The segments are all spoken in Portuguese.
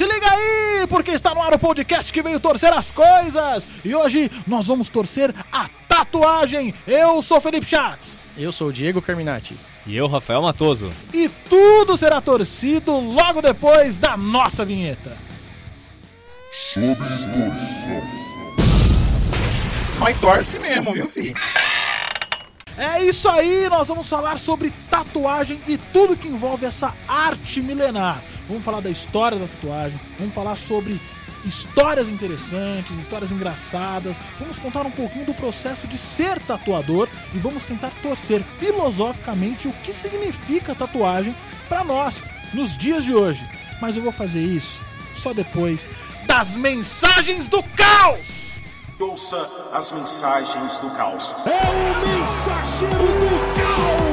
Se liga aí, porque está no ar o podcast que veio torcer as coisas. E hoje nós vamos torcer a tatuagem. Eu sou Felipe Schatz. Eu sou o Diego Carminati. E eu, Rafael Matoso. E tudo será torcido logo depois da nossa vinheta. Sob. Mas torce mesmo, viu, filho? É isso aí, nós vamos falar sobre tatuagem e tudo que envolve essa arte milenar. Vamos falar da história da tatuagem, vamos falar sobre histórias interessantes, histórias engraçadas. Vamos contar um pouquinho do processo de ser tatuador e vamos tentar torcer filosoficamente o que significa tatuagem para nós nos dias de hoje. Mas eu vou fazer isso só depois das mensagens do caos. Ouça as mensagens do caos. É o mensageiro do caos.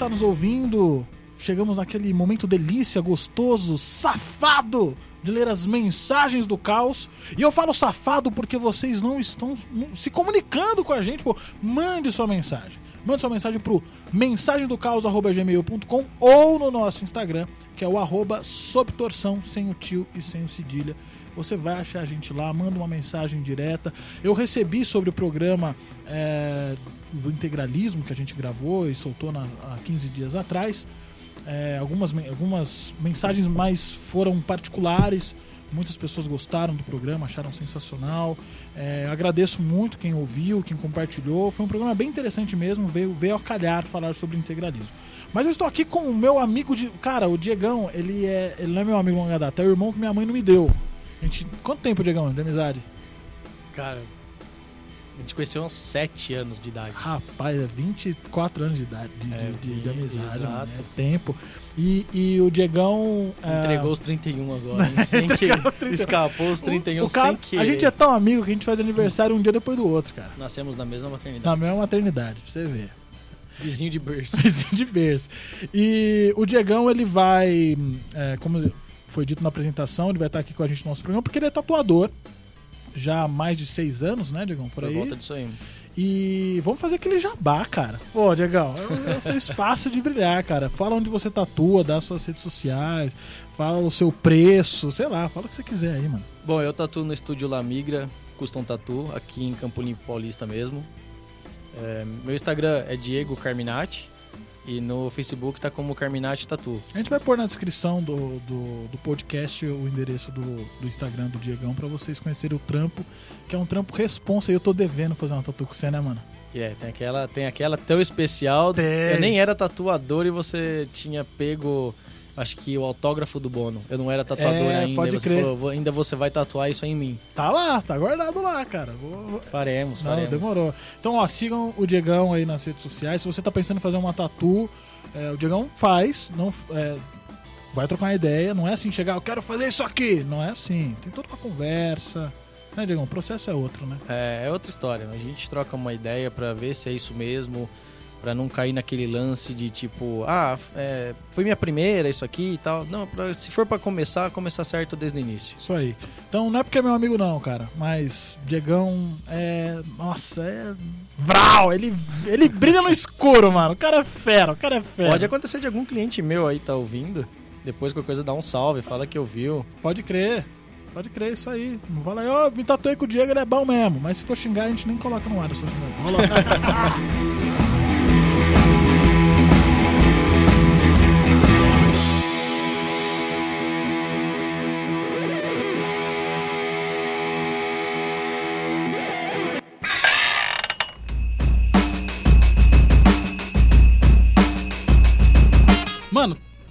Está nos ouvindo, chegamos naquele momento delícia, gostoso, safado de ler as mensagens do caos. E eu falo safado porque vocês não estão se comunicando com a gente. Pô, mande sua mensagem. Mande sua mensagem pro mensagemdocaos.gmail.com ou no nosso Instagram, que é o arroba sob torção, sem o tio e sem o cedilha. Você vai achar a gente lá, manda uma mensagem direta. Eu recebi sobre o programa é, do integralismo que a gente gravou e soltou na, há 15 dias atrás. É, algumas, algumas mensagens mais foram particulares. Muitas pessoas gostaram do programa, acharam sensacional. É, agradeço muito quem ouviu, quem compartilhou. Foi um programa bem interessante mesmo, veio, veio a calhar falar sobre integralismo. Mas eu estou aqui com o meu amigo de. Cara, o Diegão, ele, é, ele não é meu amigo longa data, é o irmão que minha mãe não me deu. A gente, quanto tempo, Diegão, de amizade? Cara, a gente conheceu uns 7 anos de idade. Rapaz, é 24 anos de idade de, É, de, de, de amizade, exato. mano, é tempo. E, e o Diegão. é, Entregou os 31 agora, hein? sem que Entregou os 31. escapou os 31 o cara, sem que A gente é tão amigo que a gente faz aniversário um dia depois do outro, cara. Nascemos na mesma maternidade. Na mesma maternidade, pra você ver. Vizinho de berço. Vizinho de berço. E o Diegão, ele vai, é, como foi dito na apresentação, ele vai estar aqui com a gente no nosso programa, porque ele é tatuador. Já há mais de seis anos, né, Diegão? Por Por aí. volta disso aí. E vamos fazer aquele jabá, cara. Pô, Diegão, é o- é o seu espaço de brilhar, cara. Fala onde você tatua, dá suas redes sociais, fala o seu preço, sei lá, fala o que você quiser aí, mano. Bom, eu tatuo no estúdio La Migra Custom Tatu, aqui em Campo Limpo Paulista mesmo. É, meu Instagram é Diego Carminati e no Facebook tá como Carminati Tatu. A gente vai pôr na descrição do, do, do podcast o endereço do, do Instagram do Diegão pra vocês conhecerem o trampo, que é um trampo responsa. E eu tô devendo fazer uma tatu com você, né, mano? É, tem aquela, tem aquela tão especial. Tem. Eu nem era tatuador e você tinha pego, acho que o autógrafo do Bono. Eu não era tatuador É, ainda. pode crer. falou, "Vou- ainda você vai tatuar isso em mim. Tá lá, tá guardado lá, cara. Vou- Faremos, Não, faremos. demorou. Então, ó, sigam o Diegão aí nas redes sociais. Se você tá pensando em fazer uma tatu, é, o Diegão faz, não é, vai trocar uma ideia. Não é assim chegar, eu quero fazer isso aqui. Não é assim. Tem toda uma conversa. Né, Diegão? O processo é outro, né? É, é outra história. A gente troca uma ideia pra ver se é isso mesmo, pra não cair naquele lance de tipo, ah, é, foi minha primeira isso aqui e tal. Não, pra- se for pra começar, começar certo desde o início. Isso aí. Então, não é porque é meu amigo, não, cara. Mas Diegão é. Nossa, é. Vral! Ele, ele brilha no escuro, mano. O cara é fera, o cara é fera. Pode acontecer de algum cliente meu aí tá ouvindo. Depois qualquer coisa dá um salve, fala que ouviu. Pode crer. Pode crer, isso aí. Não fala aí, ó, me tatuei com o Diego, ele é bom mesmo. Mas se for xingar, a gente nem coloca no ar essa xingar. Rola.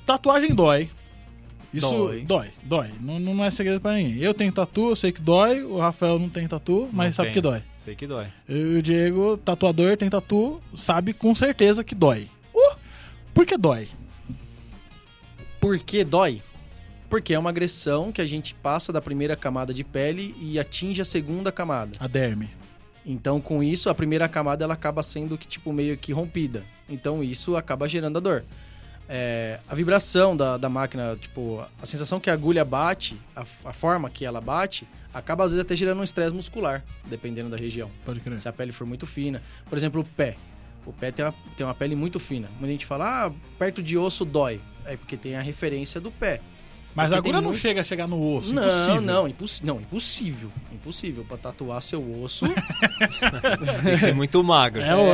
tatuagem dói. Isso Dói. dói, dói. Não, não é segredo pra ninguém. Eu tenho tatu, eu sei que dói. O Rafael não tem tatu, mas Não sabe tem. que dói. Sei que dói. E o Diego, tatuador, tem tatu, sabe com certeza que dói. Uh, por que dói? Por que dói? Porque é uma agressão que a gente passa da primeira camada de pele e atinge a segunda camada. A derme. Então, com isso, a primeira camada ela acaba sendo que tipo meio que rompida. Então, isso acaba gerando a dor. É, a vibração da, da máquina, tipo, a sensação que a agulha bate, a, a forma que ela bate, acaba às vezes até gerando um estresse muscular, dependendo da região. Pode crer. Se a pele for muito fina. Por exemplo, o pé. O pé tem uma, tem uma pele muito fina. Muita gente fala, ah, perto de osso dói. É porque tem a referência do pé. Mas Porque a agulha não muito- chega a chegar no osso. não, impossível. não, impossi não, impossível. Impossível. Pra tatuar seu osso. Tem que ser muito magro. É o...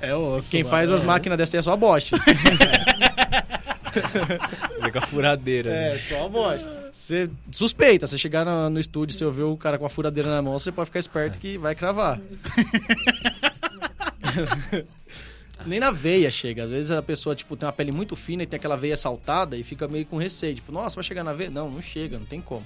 é osso. quem mano. faz as É. máquinas dessa é só a Bosch. Fazer com a furadeira. né? É, só a Bosch. Você suspeita, você chegar na- no estúdio e você ouvir o cara com a furadeira na mão, você pode ficar esperto que vai cravar. Nem na veia chega. Às vezes a pessoa, tipo, tem uma pele muito fina e tem aquela veia saltada e fica meio com receio. Tipo, nossa, vai chegar na veia? Não, não chega, não tem como.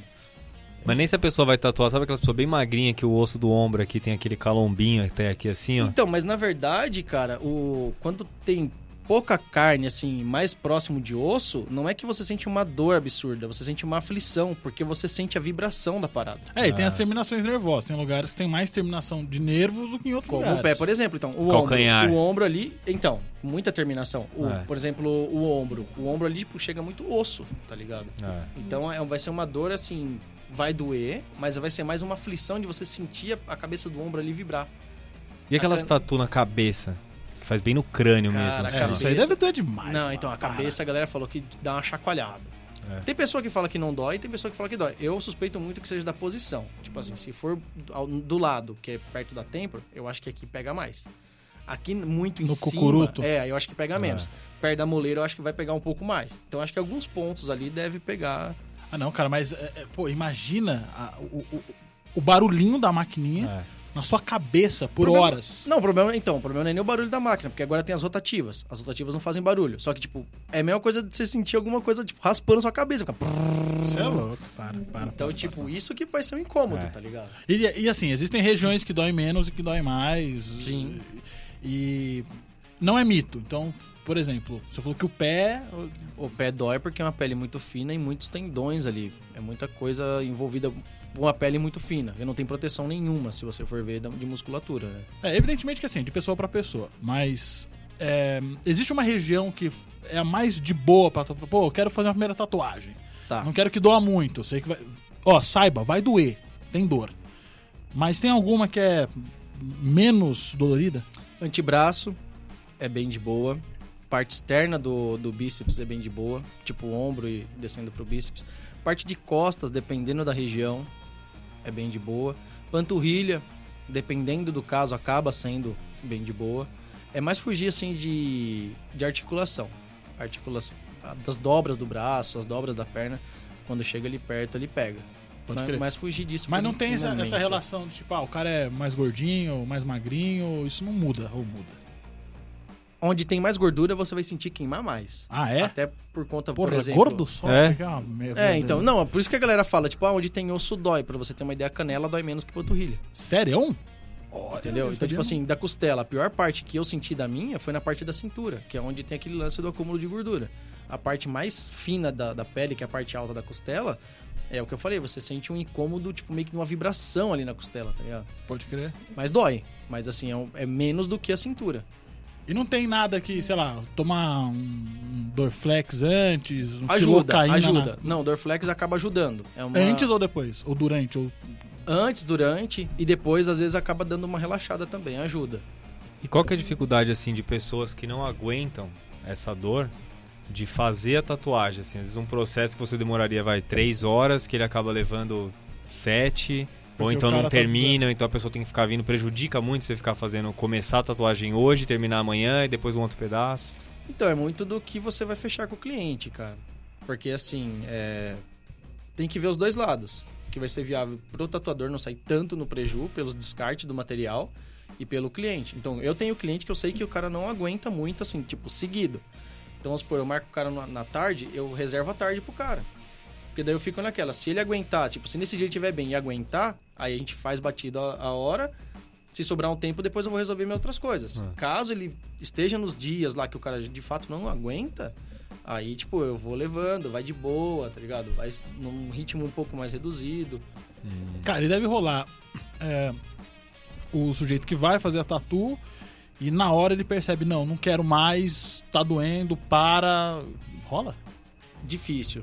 Mas nem se a pessoa vai tatuar, sabe aquela pessoa bem magrinha que o osso do ombro aqui tem aquele calombinho até aqui assim, ó. Então, mas na verdade, cara, o quando tem pouca carne, assim, mais próximo de osso, não é que você sente uma dor absurda, você sente uma aflição, porque você sente a vibração da parada. É, e tem Ah. as terminações nervosas. Tem lugares que tem mais terminação de nervos do que em outros Como lugares. o pé, por exemplo. Então, o Calcanhar. ombro. O ombro ali. Então, muita terminação. O- É. Por exemplo, o ombro. O ombro ali, tipo, chega muito osso, tá ligado? É. Então é, vai ser uma dor assim. Vai doer, mas vai ser mais uma aflição de você sentir a, cabeça do ombro ali vibrar. E aquelas A- tatu na cabeça? Que faz bem no crânio Cara, mesmo. assim, É, ó. isso aí cabeça- deve doer demais. não, mano. então a Para. cabeça a galera falou que dá uma chacoalhada. É. Tem pessoa que fala que não dói, tem pessoa que fala que dói. Eu suspeito muito que seja da posição. Tipo assim, se for do lado, que é perto da têmpora, eu acho que aqui pega mais. Aqui muito em No cima, cucuruto? é, aí eu acho que pega menos. É. Perto da moleira eu acho que vai pegar um pouco mais. Então acho que alguns pontos ali deve pegar. Ah, não, cara, mas, é, é, pô, imagina a- o, o- o barulhinho da maquininha É. na sua cabeça por Problema- horas. Não, o problema, então, o problema não é nem o barulho da máquina, porque agora tem as rotativas. As rotativas não fazem barulho. Só que, tipo, é a mesma coisa de você sentir alguma coisa, tipo, raspando sua cabeça. Fica... Você é louco. Para, para. Então, para, tipo, para. isso que vai ser um incômodo, É. tá ligado? E, e assim, existem regiões que doem menos e que doem mais. Sim. E não é mito. Então, por exemplo, você falou que o pé. O pé dói porque é uma pele muito fina e muitos tendões ali. É muita coisa envolvida com uma pele muito fina. E não tem proteção nenhuma, se você for ver, de musculatura, né? É, evidentemente que assim, de pessoa pra pessoa. Mas é, existe uma região que é a mais de boa pra. Pô, eu quero fazer uma primeira tatuagem. Tá. Não quero que doa muito. Eu sei que vai. Ó, saiba, vai doer. Tem dor. Mas tem alguma que é menos dolorida? Antebraço é bem de boa. Parte externa do, do bíceps é bem de boa. Tipo o ombro e descendo pro bíceps. Parte de costas, dependendo da região, é bem de boa. Panturrilha, dependendo do caso, acaba sendo bem de boa. É mais fugir, assim, de, de articulação. Articulação das dobras do braço, as dobras da perna. Quando chega ali perto, ele pega. Mas, fugir disso. Mas não tem essa, essa relação de tipo, ah, o cara é mais gordinho, mais magrinho, isso não muda ou muda. Onde tem mais gordura, você vai sentir queimar mais. Ah, é? Até por conta, Porra, por exemplo... gordo só? É? É, então, não, é por isso que a galera fala, tipo, ah, onde tem osso dói. Pra você ter uma ideia, a canela dói menos que panturrilha. Sério? Entendeu? Então, tipo assim, da costela, a pior parte que eu senti da minha foi na parte da cintura, que é onde tem aquele lance do acúmulo de gordura. A parte mais fina da, da pele, que é a parte alta da costela, é o que eu falei, você sente um incômodo, tipo, meio que uma vibração ali na costela, tá ligado? Pode crer. Mas dói. Mas assim, é, um- é menos do que a cintura. E não tem nada que, sei lá, tomar um, Dorflex antes, um Ajuda, ajuda. na- Não, o Dorflex acaba ajudando. É uma... Antes ou depois? Ou durante? Ou... Antes, durante e depois, às vezes, acaba dando uma relaxada também, ajuda. E qual que é a dificuldade, assim, de pessoas que não aguentam essa dor de fazer a tatuagem, assim? Às vezes um processo que você demoraria, vai, três horas, que ele acaba levando sete... Ou então não tá- termina, ou então a pessoa tem que ficar vindo. Prejudica muito você ficar fazendo, começar a tatuagem hoje, terminar amanhã e depois um outro pedaço. Então, é muito do que você vai fechar com o cliente, cara. Porque, assim, é... tem que ver os dois lados. Que vai ser viável pro tatuador não sair tanto no preju, pelo descarte do material, e pelo cliente. Então, eu tenho cliente que eu sei que o cara não aguenta muito, assim, tipo, seguido. Então, vamos supor, eu marco o cara na, na tarde, eu reservo a tarde pro cara. Porque daí eu fico naquela, se ele aguentar, tipo, se nesse dia ele estiver bem e aguentar, aí a gente faz batida a, hora, se sobrar um tempo, depois eu vou resolver minhas outras coisas. Ah. Caso ele esteja nos dias lá que o cara de fato não aguenta, aí, tipo, eu vou levando, vai de boa, tá ligado? Vai num ritmo um pouco mais reduzido. Cara, e deve rolar é, o sujeito que vai fazer a tatu e na hora ele percebe, não, não quero mais, tá doendo, para. Rola? Difícil.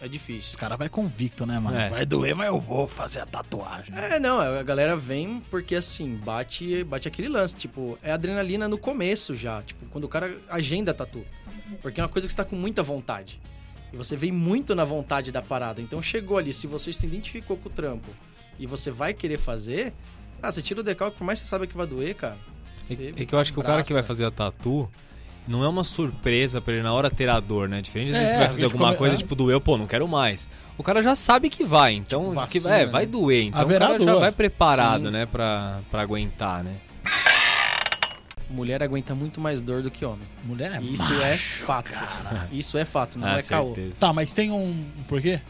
É difícil. Os caras vai convicto, né, mano? É. Vai doer, mas eu vou fazer a tatuagem. É, não, a galera vem porque assim, bate, bate aquele lance, tipo, é adrenalina no começo já, tipo, quando o cara agenda a tatu. Porque é uma coisa que você tá com muita vontade. E você vem muito na vontade da parada. Então chegou ali, se você se identificou com o trampo e você vai querer fazer, ah, você tira o decalque, por mais que você saiba que vai doer, cara. É, é que eu acho que o cara que vai fazer a tatu não é uma surpresa pra ele na hora ter a dor, né? Diferente de É, você vai fazer alguma come- coisa, é. tipo, doeu, pô, não quero mais. O cara já sabe que vai, então Tipo, que vacina, é, né? vai doer. Então Haverá o cara já dor. vai preparado, Sim. né, pra, pra aguentar, né? Mulher aguenta muito mais dor do que homem. Mulher é Isso macho, é fato. Isso é fato, não ah, é caô. certeza. Tá, mas tem um. um porquê?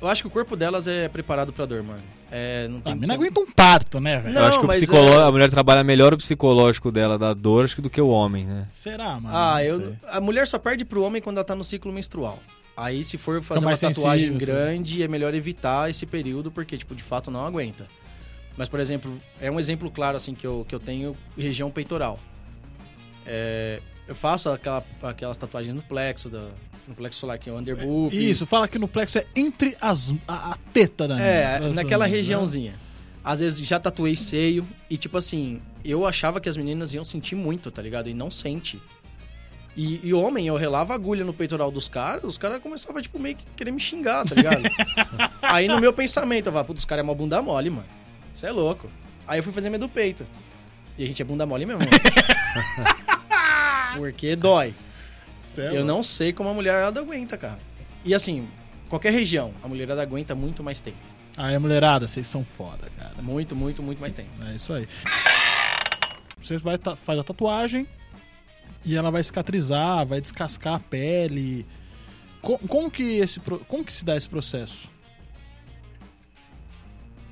Eu acho que o corpo delas é preparado pra dor, mano. É, não A tem como- aguenta um parto, né, velho? Eu acho que o mas psicoló- é- a mulher trabalha melhor o psicológico dela da dor acho que do que o homem, né? Será, mano? Ah, eu, a mulher só perde pro homem quando ela tá no ciclo menstrual. Aí, se for fazer uma tatuagem sensível, grande, é melhor evitar esse período, porque, tipo, de fato não aguenta. Mas, por exemplo, é um exemplo claro, assim, que eu, que eu tenho região peitoral. É, eu faço aquela, aquelas tatuagens no plexo, da, no plexo solar, que é o underboob. Isso, fala que no plexo é entre as, a, a teta da É, mina. naquela Né? regiãozinha. Às vezes já tatuei seio e, tipo assim, eu achava que as meninas iam sentir muito, tá ligado? E não sente. E, e homem, eu relava agulha no peitoral dos caras, os caras começavam, tipo, meio que querer me xingar, tá ligado? Aí no meu pensamento, eu falava, putz, os caras é uma bunda mole, mano. Isso é louco. Aí eu fui fazer minha do peito. E a gente é bunda mole mesmo. Porque dói. É Eu não sei como a mulherada aguenta, cara. E assim, qualquer região, a mulherada aguenta muito mais tempo. Aí, mulherada, vocês são foda, cara. Muito, muito, muito mais tempo. É isso aí. Você vai faz a tatuagem e ela vai cicatrizar, vai descascar a pele. Co- Como, que esse como que se dá esse processo?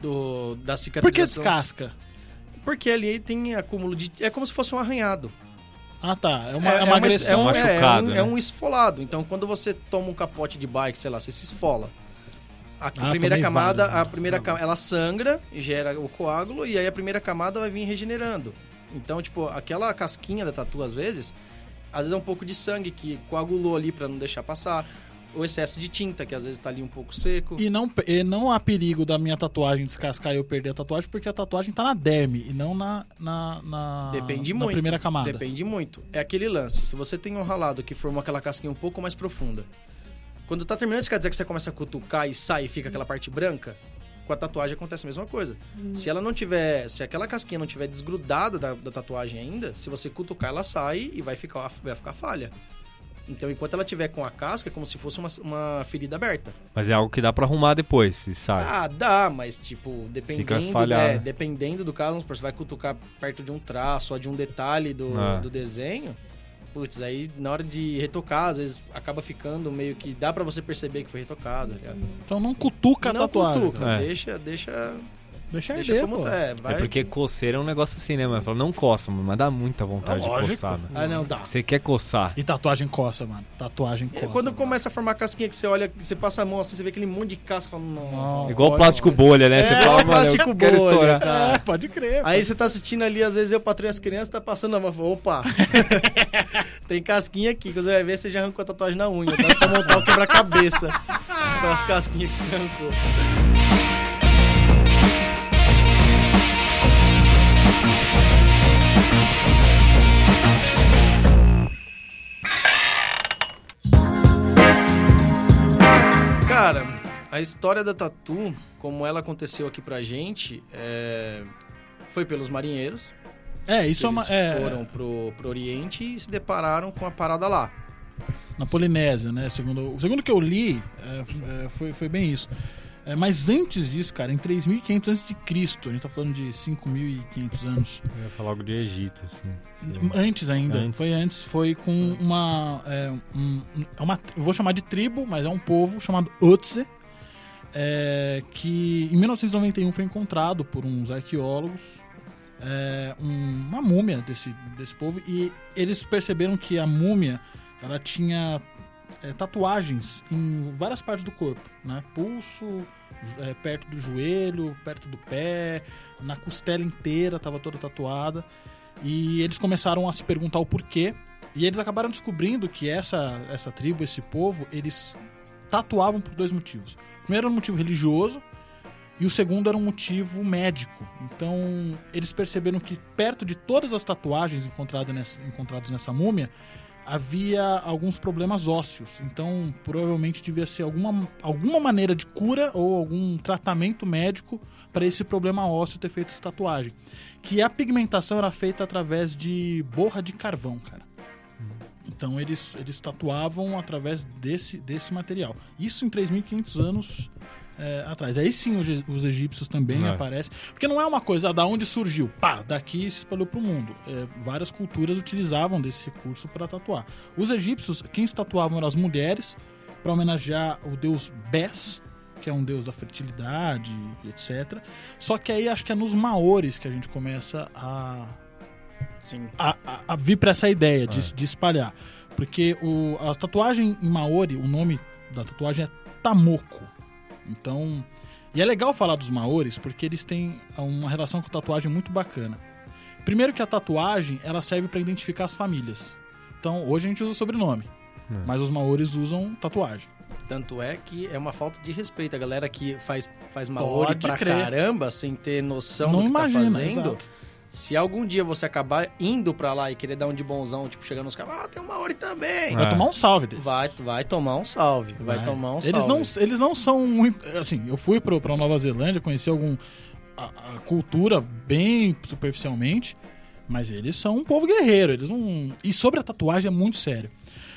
Do, da Por que cicatrização. descasca? Porque ali tem acúmulo de. É como se fosse um arranhado. Ah, tá. É uma, é, é uma é agressão. um, um é, machucado, é um, né? é um esfolado. Então, quando você toma um capote de bike, sei lá, você se esfola. A Ah, primeira camada, vários, né? a primeira Tá ela sangra e gera o coágulo, e aí a primeira camada vai vir regenerando. Então, tipo, aquela casquinha da tatu, às vezes, às vezes é um pouco de sangue que coagulou ali pra não deixar passar. O excesso de tinta, que às vezes tá ali um pouco seco. E não, e não há perigo da minha tatuagem descascar e eu perder a tatuagem, porque a tatuagem tá na derme e não na, na, na, Depende na muito. primeira camada. Depende muito. É aquele lance. Se você tem um ralado que formou aquela casquinha um pouco mais profunda, quando tá terminando de cicatrizar que você começa a cutucar e sai e fica aquela parte branca, com a tatuagem acontece a mesma coisa. Se ela não tiver, se aquela casquinha não tiver desgrudada da, da tatuagem ainda, se você cutucar ela sai e vai ficar, vai ficar falha. Então, enquanto ela tiver com a casca, é como se fosse uma, uma ferida aberta. Mas é algo que dá pra arrumar depois, se sabe. Ah, dá, mas tipo, dependendo, falhado. é, dependendo do caso, você vai cutucar perto de um traço ou de um detalhe do, Ah. do desenho, putz, aí na hora de retocar, às vezes acaba ficando meio que dá pra você perceber que foi retocado, tá ligado? Então não cutuca a Não tatuagem. cutuca, É. deixa, deixa, Deixa deixa arder, como pô. tá. É, vai. É porque coceira é um negócio assim, né, mano? Fala, não coça, mano, mas dá muita vontade Lógico. de coçar, mano. Ah, não, dá. Você quer coçar. E tatuagem coça, mano. Tatuagem É, coça. quando mano. começa a formar casquinha que você olha, você passa a mão assim, você vê aquele monte de casca, fala, não, Não. Igual pode plástico mais. bolha, né? É, Você fala, mano, plástico bolha, estourar. cara. É, pode crer. Aí você tá assistindo ali, às vezes eu patrulho as crianças, tá passando a mão, fala, opa, tem casquinha aqui, quando você vai ver, você já arrancou a tatuagem na unha, dá pra montar o quebra-cabeça com as casquinhas que você arrancou. A história da tatu, como ela aconteceu aqui pra gente, é, foi pelos marinheiros. É, isso é Eles uma. É, foram pro, pro Oriente e se depararam com a parada lá. na Polinésia, né? Segundo, segundo que eu li, é, é, foi, foi bem isso. É, mas antes disso, cara, em 3.500 a.C., a gente tá falando de 5.500 anos. Eu ia falar algo de Egito, assim. Antes ainda, Antes. foi antes, foi com uma, é, um- é uma. Eu vou chamar de tribo, mas é um povo chamado Otze, é, que em 1991 foi encontrado por uns arqueólogos é, um- uma múmia desse, desse povo e eles perceberam que a múmia ela tinha é, tatuagens em várias partes do corpo, né? Pulso, é, perto do joelho, perto do pé, na costela inteira estava toda tatuada. E eles começaram a se perguntar o porquê. E eles acabaram descobrindo que essa, essa tribo, esse povo, eles tatuavam por dois motivos. Primeiro era um motivo religioso e o segundo era um motivo médico. Então, eles perceberam que perto de todas as tatuagens encontradas nessa, encontradas nessa múmia, havia alguns problemas ósseos. Então, provavelmente devia ser alguma, alguma maneira de cura ou algum tratamento médico para esse problema ósseo ter feito essa tatuagem. Que a pigmentação era feita através de borra de carvão, cara. Então eles, eles tatuavam através desse, desse material. Isso em 3.500 anos é, atrás. Aí sim os, os egípcios também É. aparecem. Porque não é uma coisa da onde surgiu, pá, daqui se espalhou pro mundo. É, várias culturas utilizavam desse recurso para tatuar. Os egípcios, quem se tatuavam eram as mulheres, para homenagear o deus Bes, que é um deus da fertilidade etc. Só que aí acho que é nos maores que a gente começa a, Sim. a, a- a vir para essa ideia de, de espalhar. Porque o, a tatuagem em Maori, o nome da tatuagem é Tamoko. Então. E é legal falar dos Maoris porque eles têm uma relação com tatuagem muito bacana. Primeiro que a tatuagem ela serve para identificar as famílias. Então hoje a gente usa sobrenome, mas os Maoris usam tatuagem. Tanto é que é uma falta de respeito. A galera que faz, faz maori Pode pra crer. caramba, sem ter noção Não do que imagina, tá fazendo. exato. Se algum dia você acabar indo pra lá e querer dar um de bonzão, tipo, chegando nos caras, ah, tem um maori também. Vai É. tomar um salve deles. Vai, vai tomar um salve. Vai, tomar um eles salve. Não, eles não são muito. Assim, eu fui pro, pra Nova Zelândia, conheci algum. A, a cultura bem superficialmente, mas eles são um povo guerreiro. Eles não. E sobre a tatuagem é muito sério.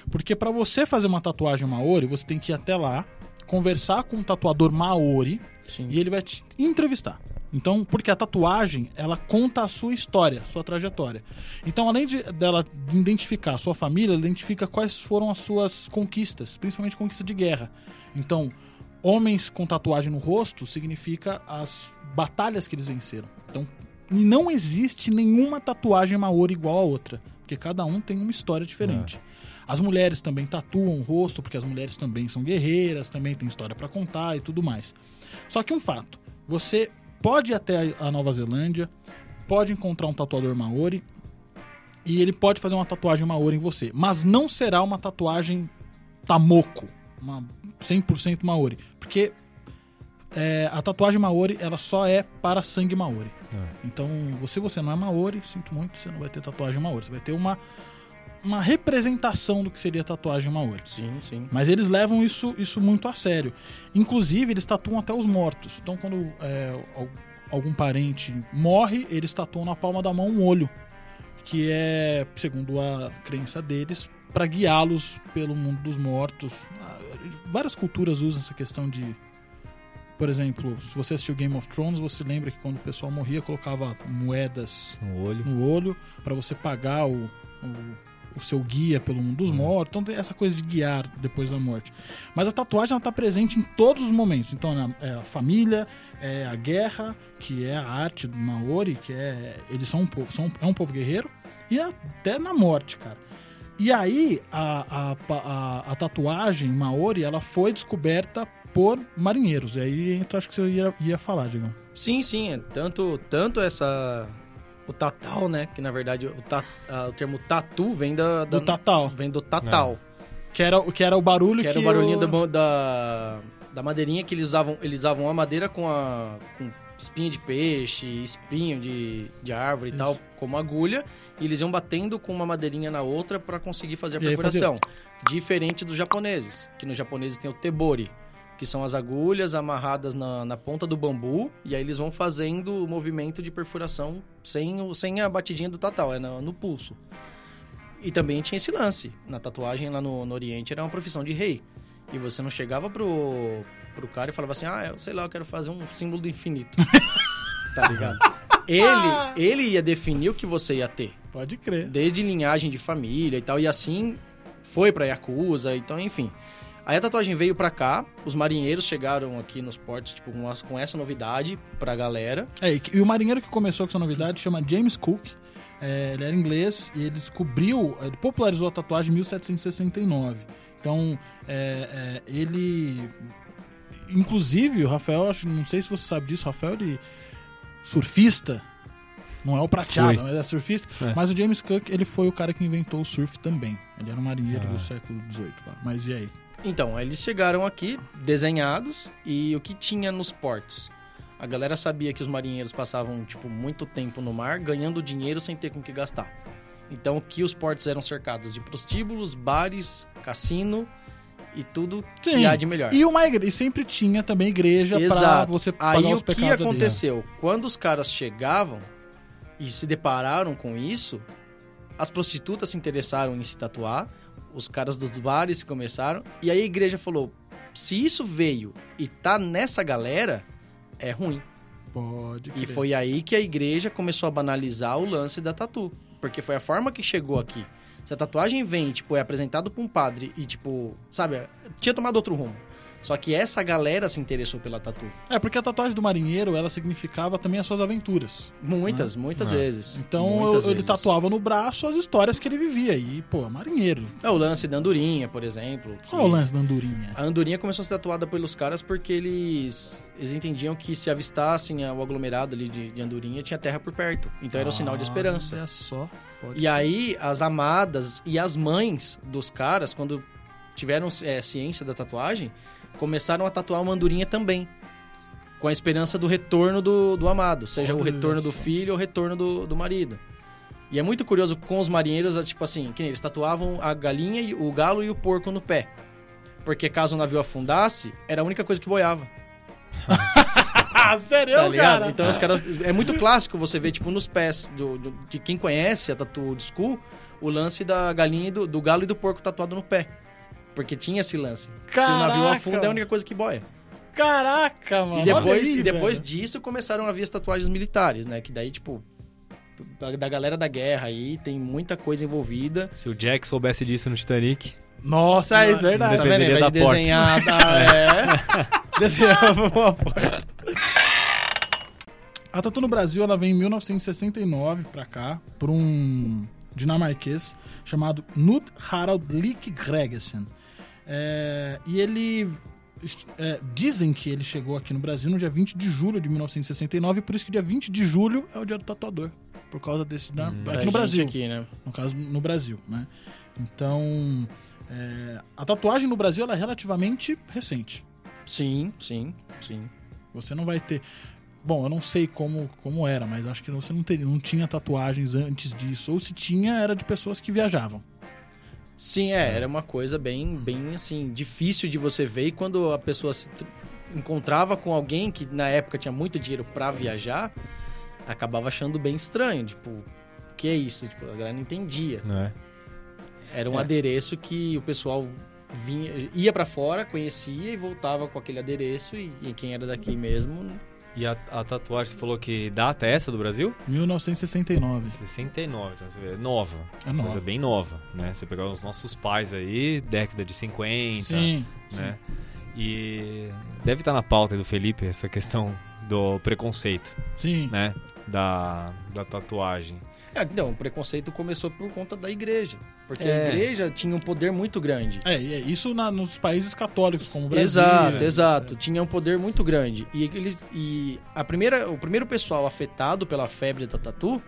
Porque pra você fazer uma tatuagem maori, você tem que ir até lá, conversar com um tatuador maori Sim. e ele vai te entrevistar. Então, porque a tatuagem, ela conta a sua história, a sua trajetória. Então, além de, dela identificar a sua família, ela identifica quais foram as suas conquistas, principalmente conquista de guerra. Então, homens com tatuagem no rosto significa as batalhas que eles venceram. Então, não existe nenhuma tatuagem maori igual a outra, porque cada um tem uma história diferente. As mulheres também tatuam o rosto, porque as mulheres também são guerreiras, também têm história pra contar e tudo mais. Só que um fato, você pode ir até a Nova Zelândia, pode encontrar um tatuador maori e ele pode fazer uma tatuagem maori em você, mas não será uma tatuagem tamoko, uma 100% maori, porque é, a tatuagem maori ela só é para sangue maori. Então, se você não é maori, sinto muito, você não vai ter tatuagem maori, você vai ter uma uma representação do que seria tatuagem maori. Sim, sim. Mas eles levam isso, isso muito a sério. Inclusive, eles tatuam até os mortos. Então, quando é, al- algum parente morre, eles tatuam na palma da mão um olho. Que é, segundo a crença deles, para guiá-los pelo mundo dos mortos. Ah, Várias culturas usam essa questão de. Por exemplo, se você assistiu Game of Thrones, você lembra que quando o pessoal morria, colocava moedas No olho. no olho para você pagar o, o, o seu guia pelo mundo dos mortos. Então tem essa coisa de guiar depois da morte. Mas a tatuagem ela tá presente em todos os momentos. Então é a família, é a guerra, que é a arte do Maori, que é eles são um povo, são, é um povo guerreiro e até na morte, cara. E aí a, a, a, a tatuagem Maori ela foi descoberta por marinheiros. E aí entra, acho que você ia, ia falar, Digão. Sim, sim. Tanto, tanto essa. O tatal, né? Que na verdade o, ta, ah, o termo tatu vem da, da- Do tatal. Vem do tatal. Que era, o- que era o barulho Que que, era o barulhinho eu- da, da, da madeirinha que eles usavam. Eles usavam a madeira com a. Com espinho de peixe, espinho de, de árvore e Isso. tal, como agulha. E eles iam batendo com uma madeirinha na outra para conseguir fazer a E perfuração. Diferente dos japoneses, que nos japoneses tem o tebori, que são as agulhas amarradas na, na ponta do bambu, e aí eles vão fazendo o movimento de perfuração sem, o, sem a batidinha do tatal, é no, no pulso. E também tinha esse lance. Na tatuagem lá no, no Oriente era uma profissão de rei. E você não chegava pro, pro cara e falava assim, ah, eu sei lá, eu quero fazer um símbolo do infinito. tá ligado? Ele, ele ia definir o que você ia ter Pode crer. desde linhagem de família e tal, e assim foi pra Yakuza, então enfim. Aí a tatuagem veio pra cá, os marinheiros chegaram aqui nos portos, tipo, com, as- com essa novidade pra galera. É, e, e o marinheiro que começou com essa novidade chama James Cook. É, ele era inglês e ele descobriu, ele popularizou a tatuagem em 1769. Então, é, é, ele. Inclusive, o Rafael, acho- não sei se você sabe disso, o Rafael, ele. surfista. Não é o prateado, Foi. mas é surfista. É. Mas o James Cook, ele foi o cara que inventou o surf também. Ele era um marinheiro Ah. do século XVIII. Mas e aí? Então, eles chegaram aqui desenhados e o que tinha nos portos? A galera sabia que os marinheiros passavam, tipo, muito tempo no mar ganhando dinheiro sem ter com o que gastar. Então, que os portos eram cercados de prostíbulos, bares, cassino e tudo Sim. que há de melhor. E uma igreja, e sempre tinha também igreja Exato. você pagar Aí os o que pecados ali. aconteceu? Quando os caras chegavam e se depararam com isso, as prostitutas se interessaram em se tatuar, os caras dos bares começaram, e aí a igreja falou: se isso veio e tá nessa galera, é ruim. Pode E crer. foi aí que a igreja começou a banalizar o lance da tatu. Porque foi a forma que chegou aqui. Se a tatuagem vem, tipo, é apresentado pra um padre e, tipo, sabe, tinha tomado outro rumo. Só que essa galera se interessou pela tatu. É, porque a tatuagem do marinheiro, ela significava também as suas aventuras. Muitas, muitas Ah. vezes. Então Muitas eu- ele vezes. tatuava no braço as histórias que ele vivia. E, pô, marinheiro. É o lance da andorinha, por exemplo. que- Qual é o lance da andorinha? A andorinha começou a ser tatuada pelos caras porque eles, eles entendiam que se avistassem o aglomerado ali de, de andorinha, tinha terra por perto. Então era um sinal de esperança. Olha só. Pode E aí, as amadas e as mães dos caras, quando tiveram é, ciência da tatuagem, começaram a tatuar uma andorinha também. Com a esperança do retorno do, do amado, seja o Olha retorno do só. filho ou o retorno do, do marido. E é muito curioso com os marinheiros, é tipo assim, que eles tatuavam a galinha, o galo e o porco no pé. Porque caso o navio afundasse, era a única coisa que boiava. Ah, sério, Tá cara? Então os caras. É muito clássico você ver, tipo, nos pés do, do- de quem conhece a Tatu Old School, o lance da galinha, do, do galo e do porco tatuado no pé. Porque tinha esse lance. Se o navio Caraca! afunda, é a única coisa que boia. Caraca, mano. E depois, aí, e depois velho. disso começaram a vir as tatuagens militares, né? Que daí, tipo. Da, da galera da guerra aí, tem muita coisa envolvida. Se o Jack soubesse disso no Titanic, Nossa, é verdade. Tá vendo? Ao invés de da porta. desenhar. Tá, é. Desenhava uma porta. A Tatu no Brasil ela vem em 1969 pra cá, por um dinamarquês chamado Knut Harald Lik Gregersen. É, e ele. é, dizem que ele chegou aqui no Brasil no dia 20 de julho de 1969, por isso que dia 20 de julho é o dia do tatuador. Por causa desse. da- Da aqui no Brasil. Aqui, né? No caso, no Brasil, né? Então. é, a tatuagem no Brasil é relativamente recente. Sim, sim, sim. Você não vai ter. Bom, eu não sei como, como era, mas acho que você não, teria, não tinha tatuagens antes disso. Ou se tinha, era de pessoas que viajavam. Sim, é, era uma coisa bem, bem assim, difícil de você ver. E quando a pessoa se tr- encontrava com alguém que na época tinha muito dinheiro pra viajar, acabava achando bem estranho. Tipo, o que é isso? Tipo, a galera não entendia. não é? Era um É. adereço que o pessoal vinha, ia pra fora, conhecia e voltava com aquele adereço. E, e quem era daqui mesmo. E a, a tatuagem, você falou que data é essa do Brasil? 1969. 69, então você vê, nova. É nova. Coisa bem nova, né? Você pegar os nossos pais aí, década de 50, Sim. né? E deve estar na pauta aí do Felipe essa questão do preconceito, Sim. né? Da, da tatuagem. É, então, o preconceito começou por conta da igreja. Porque É. a igreja tinha um poder muito grande. É, e é isso na- nos países católicos, como o Brasil. exato, né? exato. Tinha um poder muito grande. E, eles, e a primeira, o primeiro pessoal afetado pela febre da tatu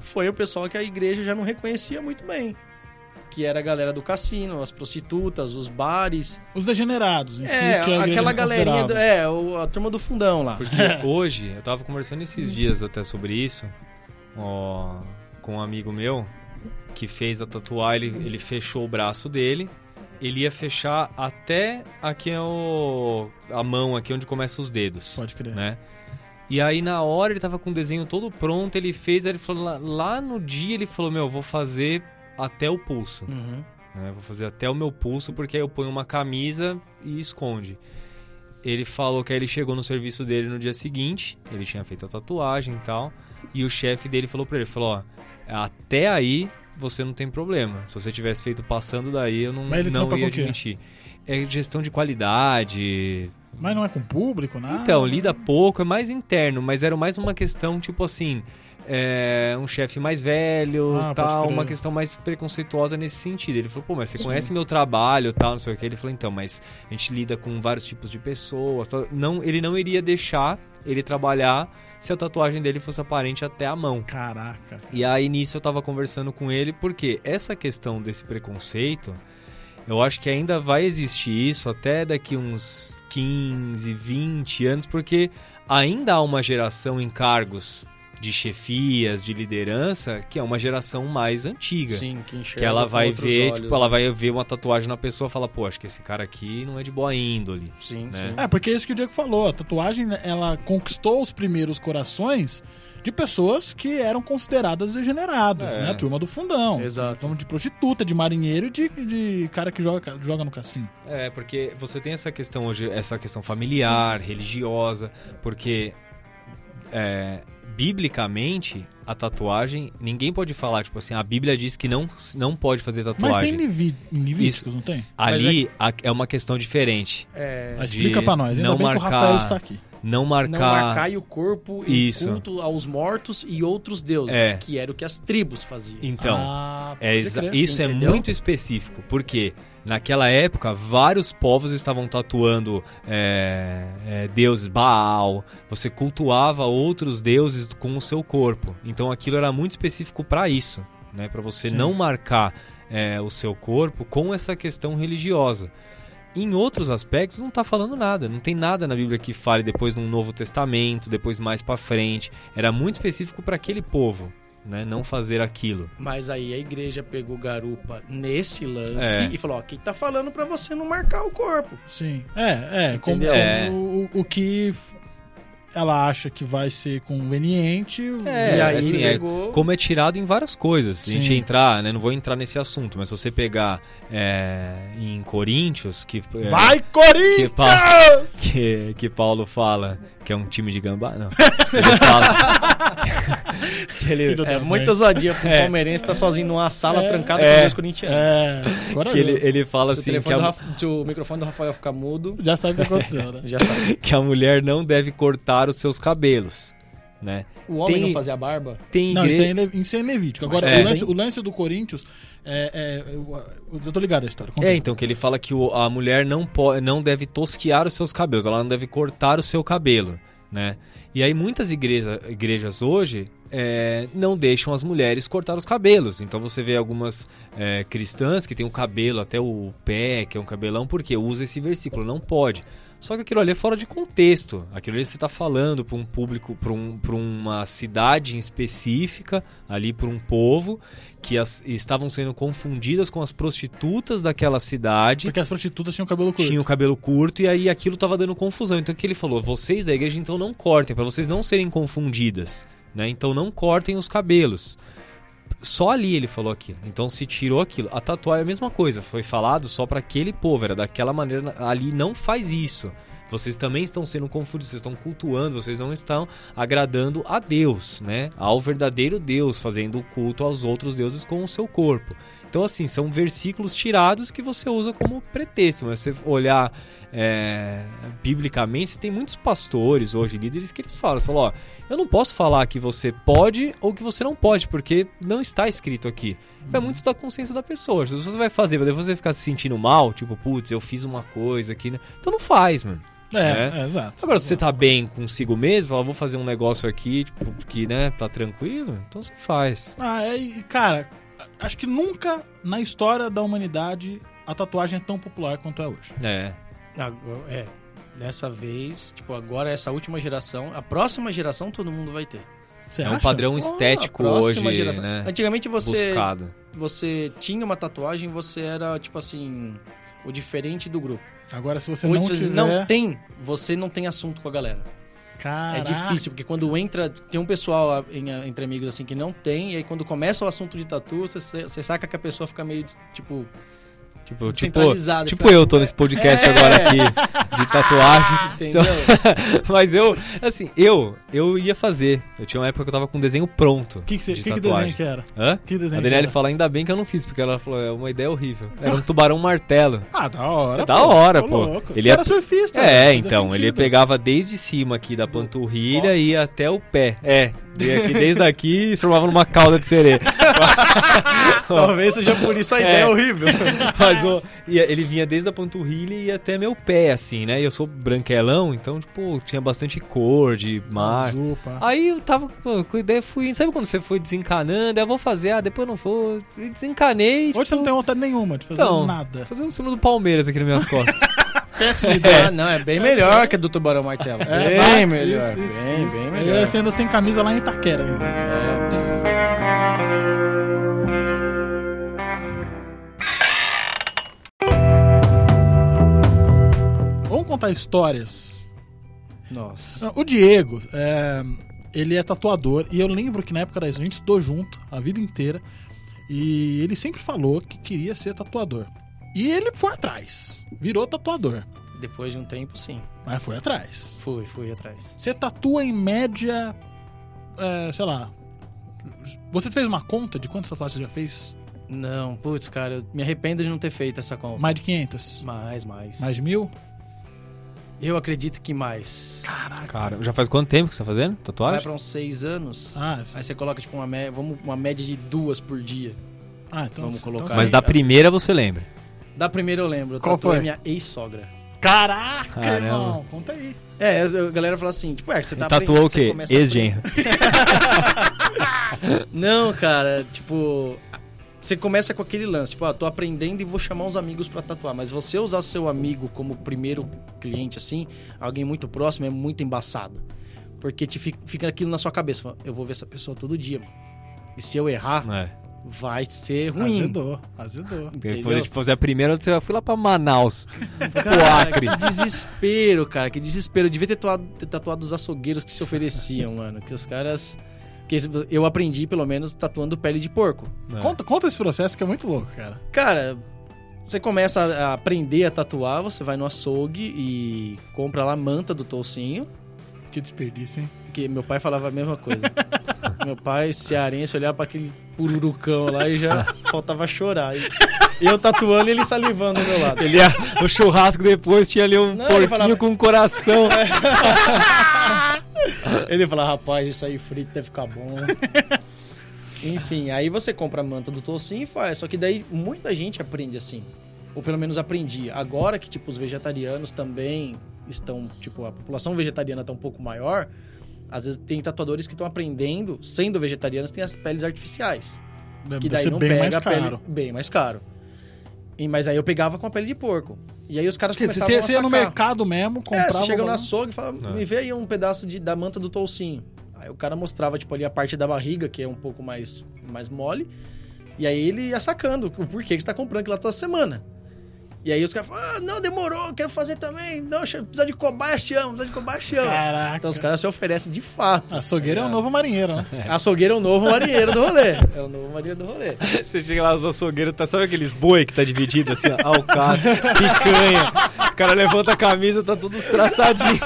foi o pessoal que a igreja já não reconhecia muito bem. Que era a galera do cassino, as prostitutas, os bares. Os degenerados, em si, É, igreja aquela galerinha. do- é, o- a turma do fundão lá. Porque hoje, eu tava conversando esses dias até sobre isso, ó, com um amigo meu que fez a tatuagem, ele, ele fechou o braço dele, ele ia fechar até aqui é o a mão aqui onde começa os dedos, Pode crer. né? E aí na hora ele tava com o desenho todo pronto, ele fez, aí ele falou lá, lá no dia ele falou: "Meu, vou fazer até o pulso" Uhum. né? Vou fazer até o meu pulso, porque aí eu ponho uma camisa e esconde. Ele falou que aí ele chegou no serviço dele no dia seguinte, ele tinha feito a tatuagem e tal, e o chefe dele falou pra ele, falou, ó, até aí você não tem problema. Se você tivesse feito passando daí, eu não, não ia admitir. É gestão de qualidade. Mas não é com o público, nada? Então, lida pouco, é mais interno, mas era mais uma questão, tipo assim, é, um chefe mais velho, Ah, tal, uma questão mais preconceituosa nesse sentido. Ele falou, pô, mas você conhece meu trabalho, tal, não sei o que. Ele falou, então, mas a gente lida com vários tipos de pessoas. tal. Não, ele não iria deixar ele trabalhar se a tatuagem dele fosse aparente até a mão. Caraca. E aí nisso eu tava conversando com ele, porque essa questão desse preconceito, eu acho que ainda vai existir isso até daqui uns 15, 20 anos, porque ainda há uma geração em cargos de chefias, de liderança, que é uma geração mais antiga. Sim, que enxerga Que ela vai ver, olhos, tipo, ela né? vai ver uma tatuagem na pessoa e fala, pô, acho que esse cara aqui não é de boa índole. Sim, né? sim. É, porque é isso que o Diego falou. A tatuagem, ela conquistou os primeiros corações de pessoas que eram consideradas degeneradas, É. né? A turma do fundão. Exato. Então, de prostituta, de marinheiro e de, de cara que joga, joga no cassino. É, porque você tem essa questão hoje, essa questão familiar, religiosa, porque é, biblicamente a tatuagem, ninguém pode falar, tipo assim, a Bíblia diz que não, não pode fazer Mas tatuagem. tem Levi- em Levíticos, não tem? Ali a- é uma questão diferente. É, Mas de explica pra nós. Ainda não bem que o marcar- Rafael está aqui. Não marcar. não marcar o corpo em Isso. culto aos mortos e outros deuses, É. que era o que as tribos faziam. Então, Ah, é crer. isso entendeu? é muito específico, porque naquela época vários povos estavam tatuando é, é, deuses Baal, você cultuava outros deuses com o seu corpo. Então aquilo era muito específico para isso, né? Para você Sim. não marcar é, o seu corpo com essa questão religiosa. Em outros aspectos não tá falando nada, não tem nada na Bíblia que fale depois no Novo Testamento, depois mais para frente. Era muito específico para aquele povo, né? Não fazer aquilo. Mas aí a igreja pegou garupa nesse lance É. e falou: ó, quem tá falando pra você não marcar o corpo? Sim. É, é. Como, Entendeu? É. o, o que ela acha que vai ser conveniente. É, e aí assim, é como é tirado em várias coisas. Se a gente entrar, né, não vou entrar nesse assunto, mas se você pegar é, em Coríntios, que, é, Vai, que, Corinthians! Pa- que, que Paulo fala que é um time de gambá, não. Ele fala que ele, Filho É muita ousadia pro É. palmeirense tá sozinho numa sala É. trancada É. com dois corintianos. É, agora que ele, ele fala se, o assim que telefone a, Rafa- se o microfone do Rafael ficar mudo, já sabe o que aconteceu, né? já sabe. que a mulher não deve cortar os seus cabelos, né? O homem Tem- não fazia barba? Tem Não, isso é, isso é Levítico. Agora, É. o, lance, o lance do Corinthians é. é- eu, eu tô ligado à história. É, então, que ele fala que o- a mulher não, po- não deve tosquear os seus cabelos, ela não deve cortar o seu cabelo, né? E aí muitas igreja, igrejas hoje é, não deixam as mulheres cortar os cabelos. Então você vê algumas é, cristãs que têm o cabelo até o pé, que é um cabelão, porque usa esse versículo, não pode. Só que aquilo ali é fora de contexto. Aquilo ali você está falando para um público, para um, pra uma cidade específica, ali para um povo, que as- estavam sendo confundidas com as prostitutas daquela cidade. Porque as prostitutas tinham cabelo curto. Tinha o cabelo curto e aí aquilo tava dando confusão. Então o que ele falou? Vocês da igreja então não cortem, para vocês não serem confundidas, né? Então não cortem os cabelos. Só ali ele falou aquilo. Então se tirou aquilo. A tatuagem é a mesma coisa, foi falado só para aquele povo, era daquela maneira ali não faz isso. Vocês também estão sendo confundidos, vocês estão cultuando, vocês não estão agradando a Deus, né? Ao verdadeiro Deus, fazendo o culto aos outros deuses com o seu corpo. Então, assim, são versículos tirados que você usa como pretexto. Mas se você olhar é, biblicamente, você tem muitos pastores hoje, líderes, que eles falam, você fala, ó, eu não posso falar que você pode ou que você não pode, porque não está escrito aqui. É muito da consciência da pessoa. Se você vai fazer, pra depois você ficar se sentindo mal, tipo, putz, eu fiz uma coisa aqui, né? Então não faz, mano. É, É. é, exato. Agora, se você tá bem consigo mesmo, fala, vou fazer um negócio aqui, tipo, que, né, tá tranquilo, então você faz. Ah, é, e, cara, acho que nunca na história da humanidade a tatuagem é tão popular quanto é hoje. É. É. Dessa vez, tipo, agora essa última geração, a próxima geração todo mundo vai ter. Você é um acha? padrão Oh, estético a próxima hoje, geração. né? Antigamente você, Buscado. você tinha uma tatuagem, você era, tipo assim, o diferente do grupo. Agora, se você Hoje, não se tiver... não tem, você não tem assunto com a galera. Caraca. É difícil, porque quando entra. Tem um pessoal em- entre amigos assim que não tem, e aí quando começa o assunto de tatu, você, você saca que a pessoa fica meio, tipo, Tipo, tipo, tipo eu tô nesse podcast É. agora aqui de tatuagem. entendeu? Mas eu, assim, eu, eu ia fazer. Eu tinha uma época que eu tava com um desenho pronto. Que, que, você- de que, que tatuagem. desenho que era? Hã? Que desenho A que fala, ainda bem que eu não fiz, porque ela falou, é uma ideia horrível. Era um tubarão martelo. Ah, da hora. É da hora, pô. louco. Ele ia- era surfista. né? É, fazia então, ele pegava desde cima aqui da panturrilha e ia até o pé. É, Veio aqui desde aqui e formava numa cauda de sereia. Talvez seja por isso a ideia É. horrível. Mas e ele vinha desde a panturrilha e até meu pé, assim, né? E eu sou branquelão, então, tipo, tinha bastante cor de pá. Aí eu tava com a ideia, fui. Sabe quando você foi desencanando? Eu vou fazer, ah, depois eu não vou. E desencanei. Hoje você não tem vontade nenhuma de fazer Não. nada. Fazer um símbolo do Palmeiras aqui nas minhas costas. Péssima ideia. Ah, não, é bem melhor que a do Tubarão Martelo. É, bem melhor. Isso, isso, bem, isso. bem Ele melhor. Você anda sem camisa lá em Itaquera ainda. Vamos contar histórias. Nossa. O Diego, é, ele é tatuador e eu lembro que na época da a gente estudou junto a vida inteira e ele sempre falou que queria ser tatuador. E ele foi atrás, virou tatuador, Depois de um tempo, sim. mas foi atrás. Fui, fui atrás. Você tatua em média, é, sei lá. Você fez uma conta de quantas tatuagens você já fez? Não, putz, cara, eu me arrependo de não ter feito essa conta. Mais de 500? Mais, mais. Mais de mil? Eu acredito que mais. Cara, já faz quanto tempo que você tá fazendo Vai tatuagem? pra uns seis anos. Ah, Aí você coloca, tipo, uma, me... Vamos, uma média de duas por dia. ah então Vamos colocar então Mas aí. da primeira você lembra. Da primeira eu lembro, eu Qual tatuei foi? minha ex-sogra. Caraca, Caramba. irmão, conta aí. É, a galera fala assim, tipo, é, você tá Tatuou o aprendendo, você quê? Ex-genro. Não, cara, tipo. Você começa com aquele lance, tipo, ah, tô aprendendo e vou chamar uns amigos pra tatuar. Mas você usar seu amigo como primeiro cliente, assim, alguém muito próximo, é muito embaçado. Porque te fi- fica aquilo na sua cabeça. Eu vou ver essa pessoa todo dia. mano. E se eu errar, É. vai ser ruim. Azedou, azedou. Depois de fazer a primeira, você fui lá pra Manaus. Cara, Acre. que desespero, cara. Que desespero. Eu devia ter tatuado, ter tatuado os açougueiros que se ofereciam, mano. Que os caras. Porque eu aprendi, pelo menos, tatuando pele de porco. É. Conta, conta esse processo que é muito louco, cara. Cara, você começa a a aprender a tatuar, você vai no açougue e compra lá a manta do toucinho. Que desperdício, hein? Que meu pai falava a mesma coisa. meu pai, cearense, olhava pra aquele pururucão lá e já faltava chorar. E eu tatuando e ele salivando do meu lado. Ele ia, o churrasco depois tinha ali um Não, porquinho falava- com um coração. Ele fala, rapaz, isso aí frito deve ficar bom. Enfim, aí você compra a manta do toucinho e faz. Só que daí muita gente aprende assim. Ou pelo menos aprendia. Agora que, tipo, os vegetarianos também estão... Tipo, a população vegetariana tá um pouco maior. Às vezes tem tatuadores que estão aprendendo, sendo vegetarianos, tem as peles artificiais. Que Deve daí ser não bem pega mais a pele... caro. Bem mais caro. E, mas aí eu pegava com a pele de porco. E aí os caras Porque começavam você, a você ia no sacar. mercado mesmo, É, comprava... você chega no açougue e fala, É. me vê aí um pedaço de, da manta do toucinho. Aí o cara mostrava, tipo, ali a parte da barriga, que é um pouco mais, mais mole. E aí ele ia sacando o porquê que você tá comprando aquilo lá toda semana. E aí os caras falam, ah, não, demorou, quero fazer também. Não, precisa de cobastião, precisa de cobastião. Caraca. Então os caras se oferecem de fato. Açougueiro é o Tá novo marinheiro, né? ligado? Açougueiro é o novo marinheiro do rolê. É o novo marinheiro do rolê. Você chega lá, os açougueiros, tá, sabe aqueles boi que tá dividido assim, ó, alcatra, picanha. O cara levanta a camisa, tá tudo traçadinho.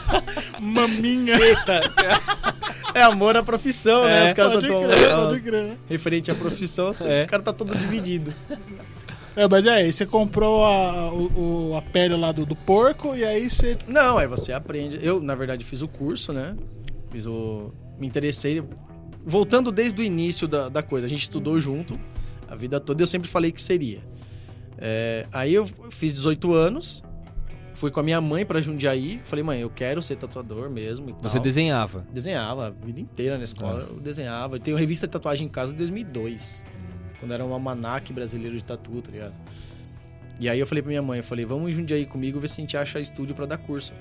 Maminha. É amor à profissão, né? É, Os caras tão crer, pode crer. referente à profissão, É. o cara tá todo dividido. É, mas é aí, você comprou a, o- a pele lá do, do porco e aí você... Não, aí você aprende. Eu, na verdade, fiz o curso, né? Fiz o. Me interessei. Voltando desde o início da, da coisa, a gente estudou junto a vida toda e eu sempre falei que seria. É, aí eu fiz 18 anos, fui com a minha mãe pra Jundiaí. Falei, mãe, eu quero ser tatuador mesmo. E Você tal. desenhava. Desenhava a vida inteira na escola, eu desenhava. Eu tenho revista de tatuagem em casa desde 2002. Quando era um almanac brasileiro de tatu, tá ligado? E aí eu falei pra minha mãe, eu falei, vamos em Jundiaí comigo ver se a gente acha estúdio pra dar curso.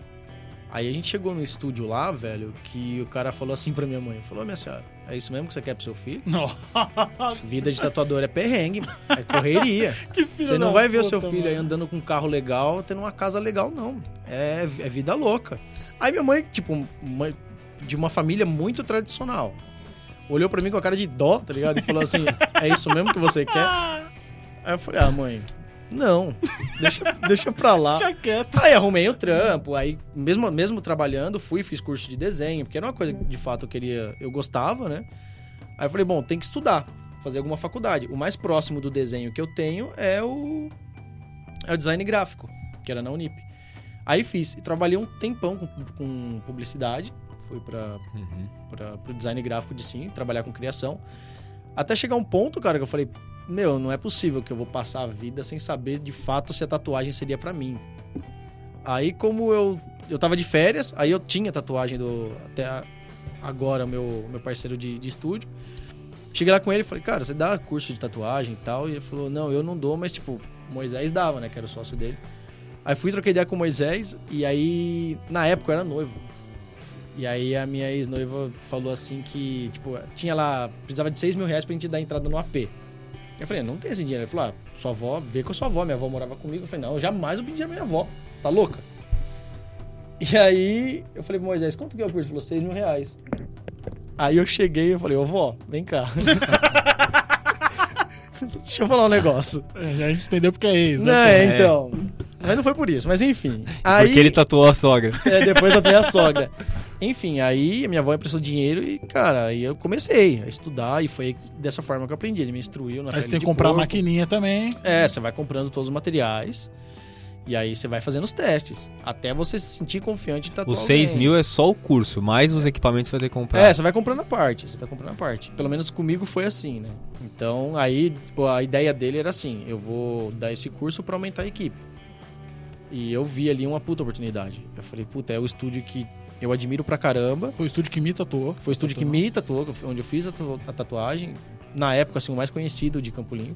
Aí a gente chegou no estúdio lá, velho, que o cara falou assim pra minha mãe, falou, minha senhora, é isso mesmo que você quer pro seu filho? Nossa. Vida de tatuador é perrengue, é correria. Que filho Você não vai ver o seu filho aí andando com um carro legal, tendo uma casa legal, não. É, é vida louca. Aí minha mãe, tipo, mãe de uma família muito tradicional, olhou pra mim com a cara de dó, tá ligado? E falou assim: É isso mesmo que você quer? Aí eu falei: Ah, mãe, não, deixa, deixa pra lá. Deixa quieto. Aí arrumei o trampo, aí mesmo, mesmo trabalhando, fui fiz curso de desenho, porque era uma coisa que de fato eu queria, eu gostava, né? Aí eu falei, bom, tem que estudar, fazer alguma faculdade. O mais próximo do desenho que eu tenho é o é o design gráfico, que era na Unip. Aí fiz, e trabalhei um tempão com, com publicidade, Fui pra, Uhum. pro design gráfico de sim, trabalhar com criação. Até chegar um ponto, cara, que eu falei, meu, não é possível que eu vou passar a vida sem saber de fato se a tatuagem seria pra mim. Aí, como eu, eu tava de férias, aí eu tinha tatuagem do. Até agora, meu, meu parceiro de, de estúdio. Cheguei lá com ele e falei, cara, você dá curso de tatuagem e tal? E ele falou, não, eu não dou, mas tipo, Moisés dava, né? Que era o sócio dele. Aí fui troquei ideia com o Moisés e aí, na época eu era noivo. E aí a minha ex-noiva falou assim que, tipo, tinha lá, precisava de 6 mil reais pra gente dar entrada no AP. Eu falei, não tem esse dinheiro. Ele falou, ah, sua avó, vê com a sua avó. Minha avó morava comigo. Eu falei, não, jamais eu pedi dinheiro pra minha avó. Você tá louca? E aí eu falei pro Moisés, quanto que é o curso? Ele falou, 6 mil reais. Aí eu cheguei e falei, ô vó, vem cá. Deixa eu falar um negócio. É, a gente entendeu porque é ex, Não, né? é, então. Mas não foi por isso, mas enfim. Aí, Porque ele tatuou a sogra. é, depois eu tenho a sogra. Enfim, aí a minha avó emprestou dinheiro e, cara, aí eu comecei a estudar e foi dessa forma que eu aprendi. Ele me instruiu na Aí você tem que comprar a maquininha também. É, você vai comprando todos os materiais e aí você vai fazendo os testes. Até você se sentir confiante em tatuar Os 6 alguém. mil é só o curso, mais os equipamentos você vai ter que comprar. É, você vai comprando a parte, você vai comprando a parte. Pelo menos comigo foi assim, né? Então, aí a ideia dele era assim, eu vou dar esse curso pra aumentar a equipe. E eu vi ali uma puta oportunidade. Eu falei, puta, é o estúdio que eu admiro pra caramba. Foi o estúdio que me tatuou. Foi o estúdio que Tatuou. me tatuou, onde eu fiz a tatu- a tatuagem. Na época, assim, o mais conhecido de Campo Limpo.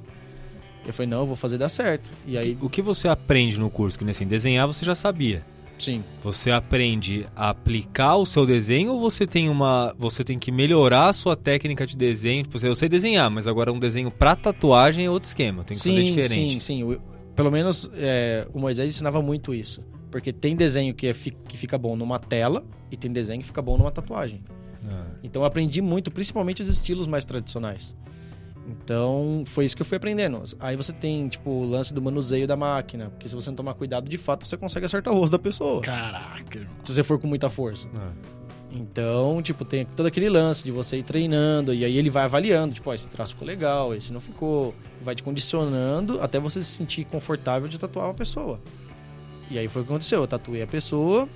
Eu falei, não, eu vou fazer dar certo. E aí, O que você aprende no curso? Que nem assim, desenhar você já sabia. sim. Você aprende a aplicar o seu desenho ou você tem uma. Você tem que melhorar a sua técnica de desenho? Tipo, eu sei desenhar, mas agora um desenho pra tatuagem é outro esquema. Tem que fazer diferente. Sim, sim. O- Pelo menos é, o Moisés ensinava muito isso. Porque tem desenho que, é fi- que fica bom numa tela e tem desenho que fica bom numa tatuagem. Ah. Então eu aprendi muito, principalmente os estilos mais tradicionais. Então foi isso que eu fui aprendendo. Aí você tem, tipo, o lance do manuseio da máquina. Porque se você não tomar cuidado, de fato, você consegue acertar o rosto da pessoa. Caraca, irmão. Se você for com muita força. Ah. Então, tipo, tem todo aquele lance de você ir treinando e aí ele vai avaliando, tipo, ó, esse traço ficou legal, esse não ficou, vai te condicionando até você se sentir confortável de tatuar uma pessoa. E aí foi o que aconteceu, eu tatuei a pessoa,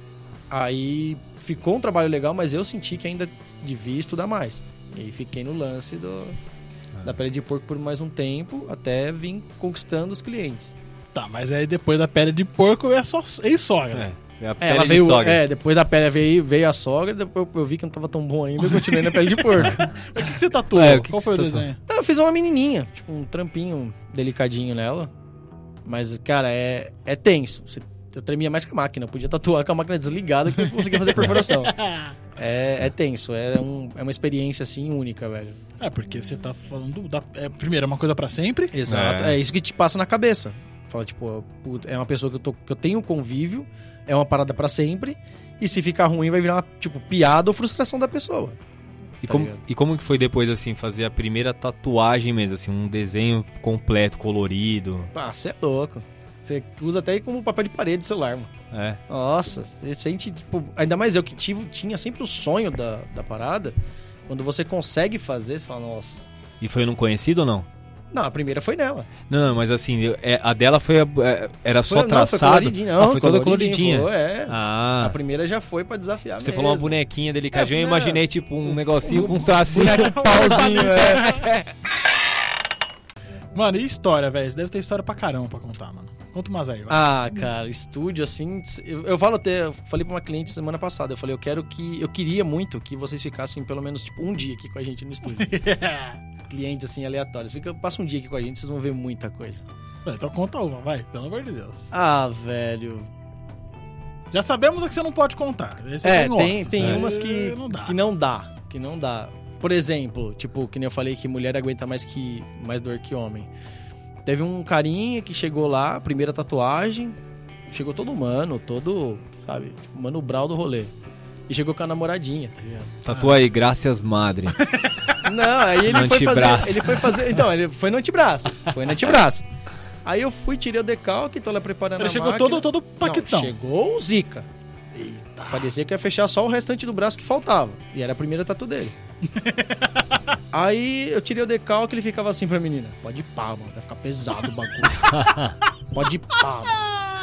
aí ficou um trabalho legal, mas eu senti que ainda devia estudar mais. E aí fiquei no lance do, da pele de porco por mais um tempo, até vir conquistando os clientes. Tá, mas aí depois da pele de porco é só ex-sogra. É. É a É, pele ela de veio, sogra. é, depois da pele veio, veio a sogra, depois eu, eu vi que não tava tão bom ainda, eu continuei na pele de porco. Mas o que, que você tatuou? É, que Qual que foi o você desenho? Eu fiz uma menininha, tipo um trampinho delicadinho nela. Mas, cara, é, é tenso. Você- eu tremia mais que a máquina. Eu podia tatuar com a máquina desligada que eu não conseguia fazer perfuração. É, é tenso. É, um- é uma experiência, assim, única, velho. É, porque você tá falando da. É, primeiro, é uma coisa pra sempre. Exato. É. É, isso que te passa na cabeça. Fala, tipo, é uma pessoa que eu, tô, que eu tenho convívio, é uma parada pra sempre. E se ficar ruim, vai virar, uma, tipo, piada ou frustração da pessoa. E Tá como, ligado? e como que foi depois, assim, fazer a primeira tatuagem mesmo, assim, um desenho completo, colorido? Ah, você é louco. Você usa até como papel de parede do celular, mano. É. Nossa, você sente, tipo, ainda mais eu que tive, tinha sempre o sonho da, da parada. Quando você consegue fazer, você fala, nossa. E foi num conhecido ou não? Não, a primeira foi nela. Não, não, mas assim, é, a dela foi. a- é, era só Foi- não, foi traçado? coloridinho, Ah, foi toda coloridinha. Foi, é. A Ah. primeira já foi pra desafiar Você mesmo. falou uma bonequinha delicadinha, É, eu não. imaginei tipo um negocinho com uns tracinhos. pauzinho, é. Mano, e história, velho? Você deve ter história pra caramba pra contar, mano. Conta umas aí, vai. Ah, cara, estúdio assim. Eu, eu falo até, eu falei pra uma cliente semana passada, eu falei, eu quero que. Eu queria muito que vocês ficassem pelo menos tipo um dia aqui com a gente no estúdio. Clientes assim aleatórios. Fica, passa um dia aqui com a gente, vocês vão ver muita coisa. Então conta uma, vai, pelo amor de Deus. Ah, velho. Já sabemos a que você não pode contar. Esse É, sem tem, tem aí umas que não dá. que não dá. Que não dá. Por exemplo, tipo, que nem eu falei que mulher aguenta mais que mais dor que homem. Teve um carinha que chegou lá, primeira tatuagem, chegou todo humano, todo, sabe, tipo, mano brau do rolê. E chegou com a namoradinha, tá ligado? Tatua aí, graças madre. Não, aí ele No foi antebraço. fazer, ele foi fazer, então, ele foi no antebraço, foi no antebraço. Aí eu fui, tirei o decalque, tô lá preparando Ele a chegou máquina. todo, todo paquetão. Não, chegou o Zika. Eita. Parecia que ia fechar só o restante do braço que faltava. E era a primeira tatu dele. Aí eu tirei o decalque e ele ficava assim pra menina. Pode ir pá, mano. Vai ficar pesado o bagulho. Pode ir pá,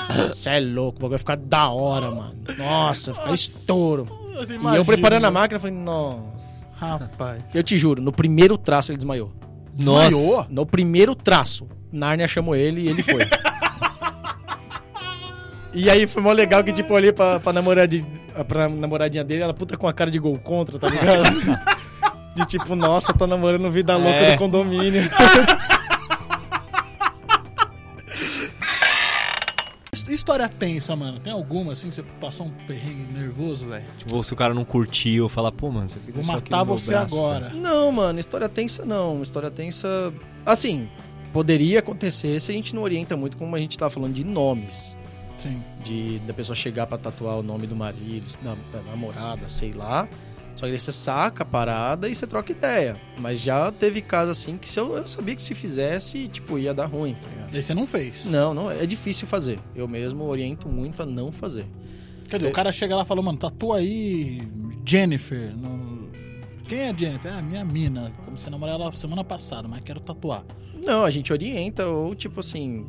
mano. Você é louco, o bagulho vai ficar da hora, mano. Nossa, vai ficar estouro. Você E eu preparando a máquina, eu falei, nossa. Rapaz. Eu te juro, no primeiro traço ele desmaiou. Desmaiou? No primeiro traço. Nárnia chamou ele e ele foi. e aí foi mó legal que, tipo, eu olhei pra, pra, namoradinha, pra namoradinha dele, ela puta com a cara de gol contra, tá ligado? De tipo, nossa, tô namorando vida louca É. do condomínio. His- História tensa, mano. Tem alguma assim que você passou um perrengue nervoso, velho? Tipo, se o cara não curtiu, fala, pô, mano, você fez Vou isso aqui matar no meu você braço, agora. Não, mano, história tensa não. História tensa. Assim, poderia acontecer se a gente não orienta muito, como a gente tava falando de nomes. Sim. de da pessoa chegar pra tatuar o nome do marido, da, da namorada, sei lá. Só que aí você saca a parada e você troca ideia. Mas já teve caso assim que eu, eu sabia que se fizesse, tipo, ia dar ruim, tá ligado? Daí você não fez. Não, não, é difícil fazer. Eu mesmo oriento muito a não fazer. Quer dizer, o cara chega lá e fala, mano, tatua aí Jennifer. no- Quem é Jennifer? É a minha mina. Comecei a namorar ela semana passada, mas quero tatuar. Não, a gente orienta, ou tipo assim.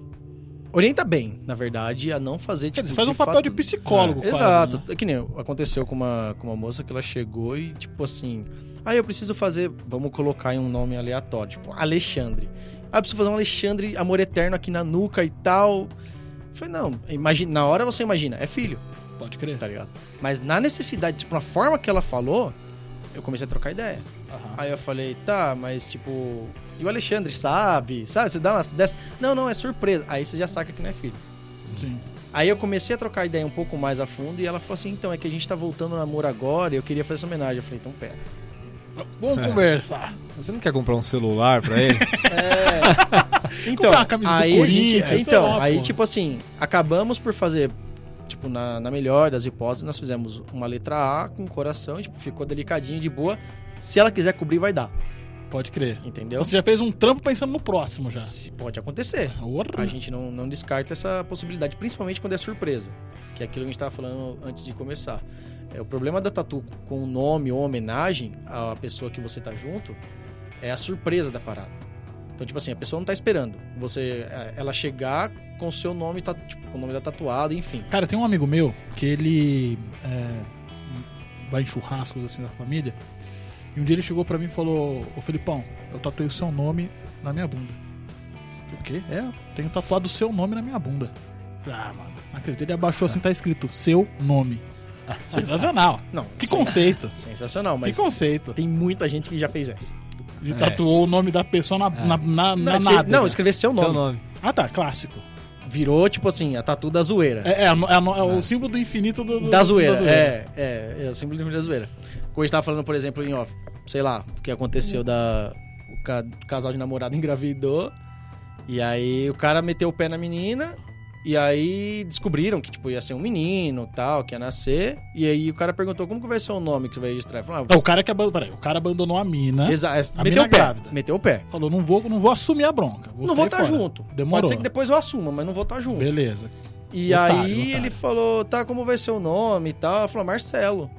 Orienta bem, na verdade, a não fazer Quer tipo, dizer, faz um papel fato- de psicólogo, quase, Exato. né? É Que nem aconteceu com uma, com uma moça que ela chegou e, tipo assim, ah, eu preciso fazer, vamos colocar em um nome aleatório, tipo, Alexandre. Ah, eu preciso fazer um Alexandre amor eterno aqui na nuca e tal. Eu falei, não, imagina, na hora você imagina, é filho, Pode crer. tá ligado? Mas na necessidade, tipo, na forma que ela falou, eu comecei a trocar ideia. Aham. Aí eu falei, tá, mas tipo, e o Alexandre sabe? Sabe? Você dá umas dessas. Não, não, é surpresa. Aí você já saca que não é filho. Sim. Aí eu comecei a trocar ideia um pouco mais a fundo e ela falou assim: então, é que a gente tá voltando ao namoro agora e eu queria fazer essa homenagem. Eu falei: então, pera. Vamos É. conversar. Você não quer comprar um celular pra ele? É. então, uma camisa do aí a gente. Então, lá, aí, pô. tipo assim, acabamos por fazer. Tipo, na, na melhor das hipóteses, nós fizemos uma letra A com coração, tipo, ficou delicadinho, de boa. Se ela quiser cobrir, vai dar. Pode crer. Entendeu? Então você já fez um trampo pensando no próximo já. Se- Pode acontecer. Porra. A gente não, não descarta essa possibilidade, principalmente quando é surpresa, que é aquilo que a gente estava falando antes de começar. É, o problema da tatu com o nome ou homenagem à pessoa que você tá junto é a surpresa da parada. Então, tipo assim, a pessoa não tá esperando você é, ela chegar com o seu nome, tá, tipo, com o nome da tatuada, enfim. Cara, tem um amigo meu que ele é, vai em churrascos assim da família. E um dia ele chegou pra mim e falou: Ô Felipão, eu tatuei o seu nome na minha bunda. Falei, o quê? É, eu tenho tatuado o seu nome na minha bunda. Falei, ah, mano, não acredito. Ele abaixou assim, tá escrito seu nome. Sensacional. Não, Que conceito. sensacional, mas Que conceito. tem muita gente que já fez essa. De É. tatuou o nome da pessoa na, É. na, na, Não, na escre- nádega. não escrever seu nome. Seu nome. Ah, tá, clássico. Virou, tipo assim, a tatu da zoeira. É, é, é, é o símbolo do infinito do, do- Da zoeira, da É, é, é o símbolo do da zoeira. Como a gente tava falando, por exemplo, em off, sei lá, o que aconteceu da. O ca- casal de namorado engravidou. E aí o cara meteu o pé na menina. E aí descobriram que, tipo, ia ser um menino tal, que ia nascer. E aí o cara perguntou como que vai ser o nome que você vai registrar. Falou, Não, o cara que abandonou, peraí, o cara abandonou a mina. ah, exa- A meteu o pé. grávida. Meteu o pé. Falou, não vou, não vou assumir a bronca. não vou estar fora. junto. Demorou. Pode ser que depois eu assuma, mas não vou estar junto. Beleza. E Otário, aí otário. ele falou, tá, como vai ser o nome e tal? Ela falou, Marcelo.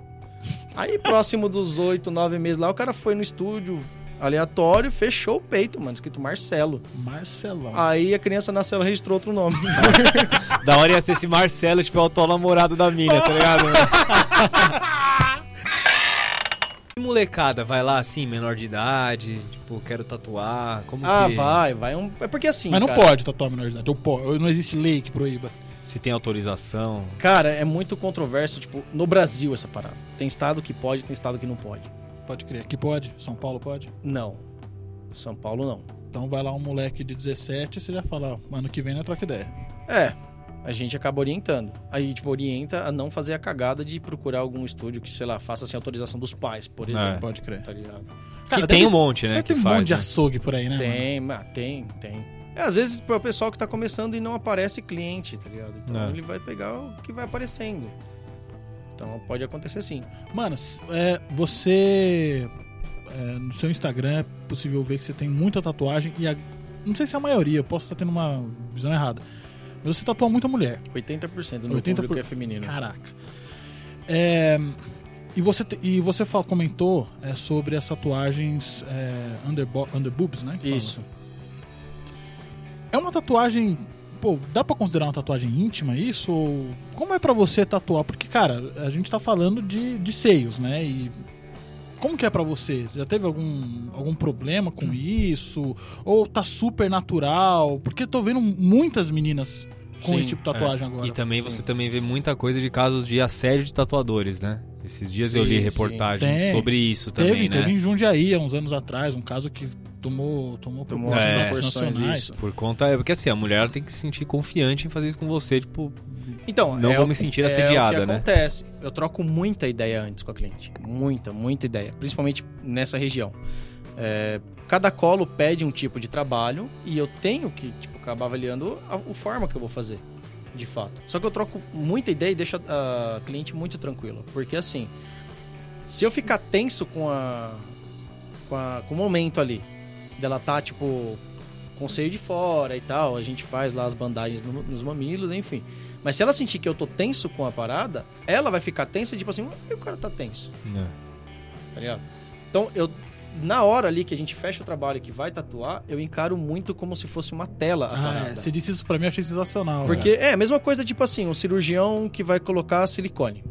Aí, próximo dos oito, nove meses lá, o cara foi no estúdio aleatório, fechou o peito, mano, escrito Marcelo. Marcelão. Aí a criança nasceu, ela registrou outro nome. Da hora ia ser esse Marcelo, tipo, é o namorado da mina, tá ligado? Molecada, vai lá assim, menor de idade, tipo, quero tatuar, como ah, que... vai, vai. Um... É porque assim, Mas não cara, pode tatuar menor de idade. Ou pode, ou não existe lei que proíba. Se tem autorização. Cara, é muito controverso, tipo, no Brasil essa parada. Tem estado que pode, tem estado que não pode. Pode crer. Aqui pode? São Paulo pode? Não. São Paulo não. Então vai lá um moleque de 17 e você já fala, ó, ano que vem não troca ideia. É, a gente acaba orientando. Aí, tipo, orienta a não fazer a cagada de procurar algum estúdio que, sei lá, faça sem autorização dos pais, por É. exemplo. Pode crer. Tá ligado? Cara, que tem deve- um monte, né? Que ter um faz, monte de né? açougue por aí, né? mano? Tem, mas tem, tem. É, às vezes é o pessoal que tá começando e não aparece cliente, tá ligado? Então É. ele vai pegar o que vai aparecendo. Então pode acontecer sim. Mano, é, você. é, no seu Instagram é possível ver que você tem muita tatuagem e a- não sei se é a maioria, eu posso estar tendo uma visão errada. Mas você tatua muita mulher. 80% do meu 80% público é feminino. Caraca. É, e você, e você comentou é, sobre as tatuagens é, under, under boobs, né? que fala. Isso. É uma tatuagem pô, dá pra considerar uma tatuagem íntima isso? Ou como é pra você tatuar? Porque, cara, a gente tá falando de, de seios, né? E como que é pra você? Já teve algum, algum problema com isso? Ou tá super natural? Porque eu tô vendo muitas meninas com Sim, esse tipo de tatuagem agora. E também você também vê muita coisa de casos de assédio de tatuadores, né? Esses dias eu Sim, li sim. reportagens sobre isso Teve, também, né? teve em Jundiaí há uns anos atrás, um caso que tomou, tomou, Tomou proporções É. proporções isso. Por conta. É porque assim, a mulher tem que se sentir confiante em fazer isso com você, tipo. Então, Não é vou o me sentir é assediada, o que né? acontece. Eu troco muita ideia antes com a cliente. Muita, muita ideia. Principalmente nessa região. É, cada colo pede um tipo de trabalho e eu tenho que tipo, acabar avaliando a, a forma que eu vou fazer, de fato. Só que eu troco muita ideia e deixo a, a cliente muito tranquila. Porque assim, se eu ficar tenso com a, com, a- com o momento ali, dela tá, tipo, com o seio de fora e tal, a gente faz lá as bandagens no- nos mamilos, enfim. Mas se ela sentir que eu tô tenso com a parada, ela vai ficar tensa, tipo assim, "Por que o cara tá tenso? né? tá ligado? Então, eu na hora ali que a gente fecha o trabalho e que vai tatuar, eu encaro muito como se fosse uma tela a Ah, parada. é, você disse isso pra mim, eu achei sensacional. Porque é a mesma coisa, tipo assim, um cirurgião que vai colocar silicone.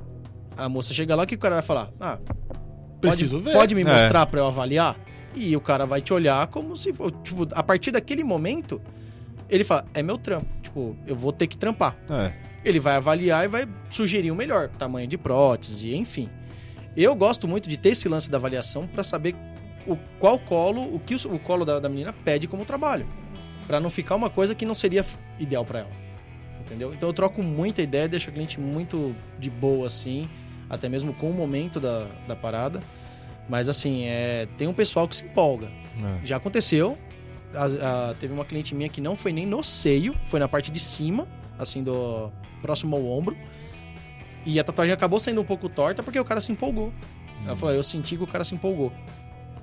A moça chega lá, o que o cara vai falar? Ah, pode, Preciso ver. pode me É. mostrar pra eu avaliar? E o cara vai te olhar como se, tipo, a partir daquele momento, ele fala, é meu trampo. Tipo, eu vou ter que trampar. É. Ele vai avaliar e vai sugerir o melhor, tamanho de prótese, enfim. Eu gosto muito de ter esse lance da avaliação pra saber o qual colo, o que o, o colo da, da menina pede como trabalho, Pra não ficar uma coisa que não seria ideal pra ela. Entendeu? Então eu troco muita ideia, deixo a cliente muito de boa assim, até mesmo com o momento da, da parada. Mas assim, é, tem um pessoal que se empolga. é. Já aconteceu. a- a- teve uma cliente minha que não foi nem no seio, foi na parte de cima, assim, do próximo ao ombro. E a tatuagem acabou saindo um pouco torta porque o cara se empolgou. Ela falou, eu senti que o cara se empolgou.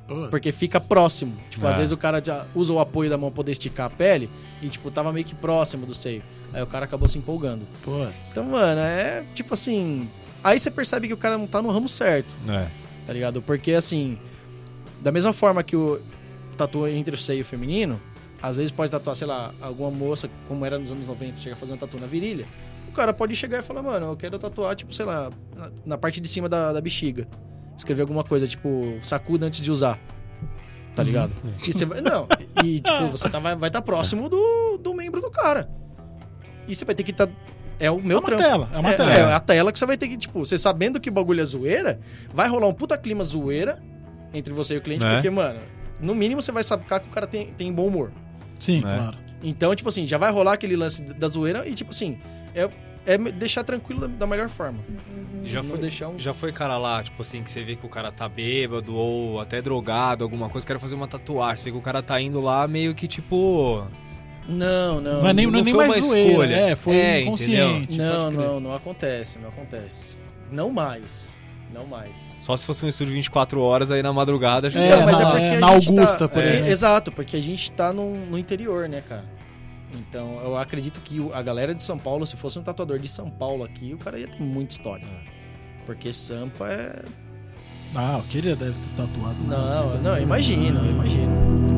Putz. Porque fica próximo. Tipo, às Ah. vezes o cara já usa o apoio da mão pra poder esticar a pele e, tipo, tava meio que próximo do seio. Aí o cara acabou se empolgando. Putz. Então, mano, é tipo assim. Aí você percebe que o cara não tá no ramo certo É. tá ligado? Porque assim, da mesma forma que o tatua entre o seio feminino, às vezes pode tatuar, sei lá, alguma moça, como era nos anos 90, chega um tatu na virilha. O cara pode chegar e falar, mano, eu quero tatuar, tipo, sei lá, na, parte de cima da, da bexiga. Escrever alguma coisa, tipo, sacuda antes de usar. Tá ligado? E você vai. Não, e tipo, você tá, vai estar vai tá próximo do, do membro do cara. E você vai ter que estar. É o meu É uma trampo. tela, é uma é, tela. é a tela que você vai ter que, tipo, você sabendo que o bagulho é zoeira, vai rolar um puta clima zoeira entre você e o cliente, É. porque, mano, no mínimo você vai sacar que o cara tem, tem bom humor. Sim, É. claro. Então, tipo assim, já vai rolar aquele lance da zoeira e, tipo assim, é, é deixar tranquilo da, da melhor forma. Já Não foi, deixar um. já foi cara lá, tipo assim, que você vê que o cara tá bêbado ou até drogado, alguma coisa, quer fazer uma tatuagem. Você vê que o cara tá indo lá meio que tipo. Não, não. Não é nem, não não nem foi mais uma zoeira, escolha. É, foi É, inconsciente. Não, não, não acontece, não acontece. Não mais. Não mais. Só se fosse um estúdio 24 horas aí na madrugada já. É, Não, mas na- é porque é, a na gente Augusta, tá, por é, exemplo. Exato, porque a gente tá no, no interior, né, cara? Então, eu acredito que a galera de São Paulo, se fosse um tatuador de São Paulo aqui, o cara ia ter muita história. Porque Sampa é. Ah, eu queria deve ter tatuado. lá. Não, não, imagino, imagino.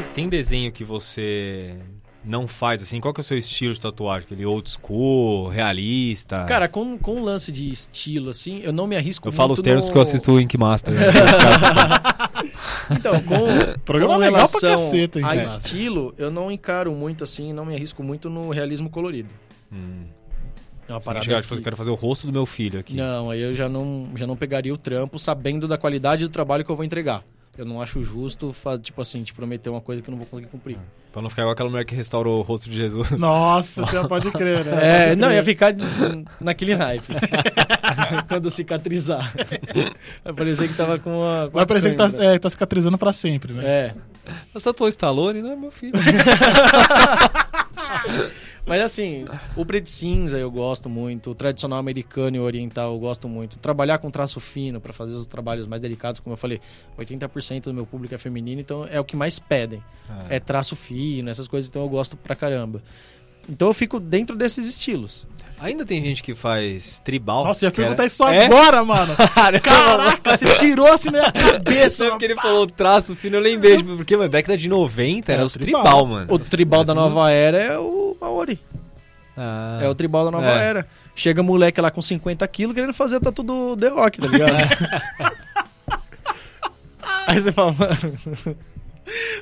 Tem, tem desenho que você não faz, assim? Qual que é o seu estilo de tatuagem? Aquele old school, realista? Cara, com, com um lance de estilo, assim, eu não me arrisco eu falo os termos no... porque eu assisto o Ink Master. né? Então, com, Programa com legal pra caceta, hein, a cara? estilo, eu não encaro muito assim, não me arrisco muito no realismo colorido. hum. É uma parada chegar, tipo, que- eu quero fazer o rosto do meu filho aqui. Não, aí eu já não, já não pegaria o trampo sabendo da qualidade do trabalho que eu vou entregar. Eu não acho justo, tipo assim, te prometer uma coisa que eu não vou conseguir cumprir. Pra não ficar igual aquela mulher que restaurou o rosto de Jesus. Nossa, você pode crer, né? É, não, ia ficar naquele naipe. Quando cicatrizar. Vai parecer que tava com uma. com Vai parecer que tá, é, tá cicatrizando pra sempre, né? É. Você tatuou Stallone? Não é meu filho. Mas assim, o preto cinza eu gosto muito, o tradicional americano e oriental eu gosto muito. Trabalhar com traço fino para fazer os trabalhos mais delicados, como eu falei, 80% do meu público é feminino, então é o que mais pedem. É traço fino, essas coisas, então eu gosto pra caramba. Então eu fico dentro desses estilos. Ainda tem gente que faz tribal. Nossa, eu ia era- perguntar isso É? agora, mano. Caraca, você tirou assim na minha cabeça. Sabe porque ele falou traço fino, eu lembrei, tipo, porque, mano, década de 90 era Era os tribal. tribal, mano. O tribal da nova era é o Maori. Ah. É o tribal da nova É. era. Chega moleque lá com 50 quilos querendo fazer tatu do The Rock, tá ligado? Aí você fala, mano,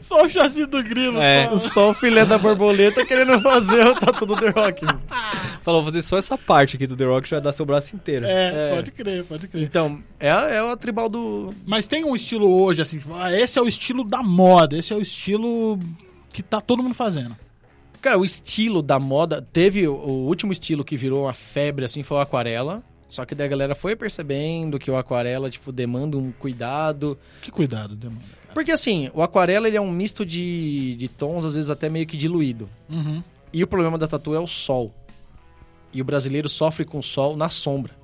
Só o chassi do grilo. É. só. só o filé da borboleta querendo fazer o tatu do The Rock. Falou, vou fazer só essa parte aqui do The Rock, vai dar seu braço inteiro. É, É. pode crer, pode crer. Então, é, a- é o tribal do. Mas tem um estilo hoje, assim, tipo, ah, esse é o estilo da moda, esse é o estilo que tá todo mundo fazendo. Cara, o estilo da moda. Teve o, o último estilo que virou uma febre, assim, foi o aquarela. Só que daí a galera foi percebendo que o aquarela, tipo, demanda um cuidado. Que cuidado, demanda. Porque assim, o aquarela ele é um misto de, de tons, às vezes até meio que diluído. Uhum. E o problema da tatu é o sol. E o brasileiro sofre com o sol na sombra.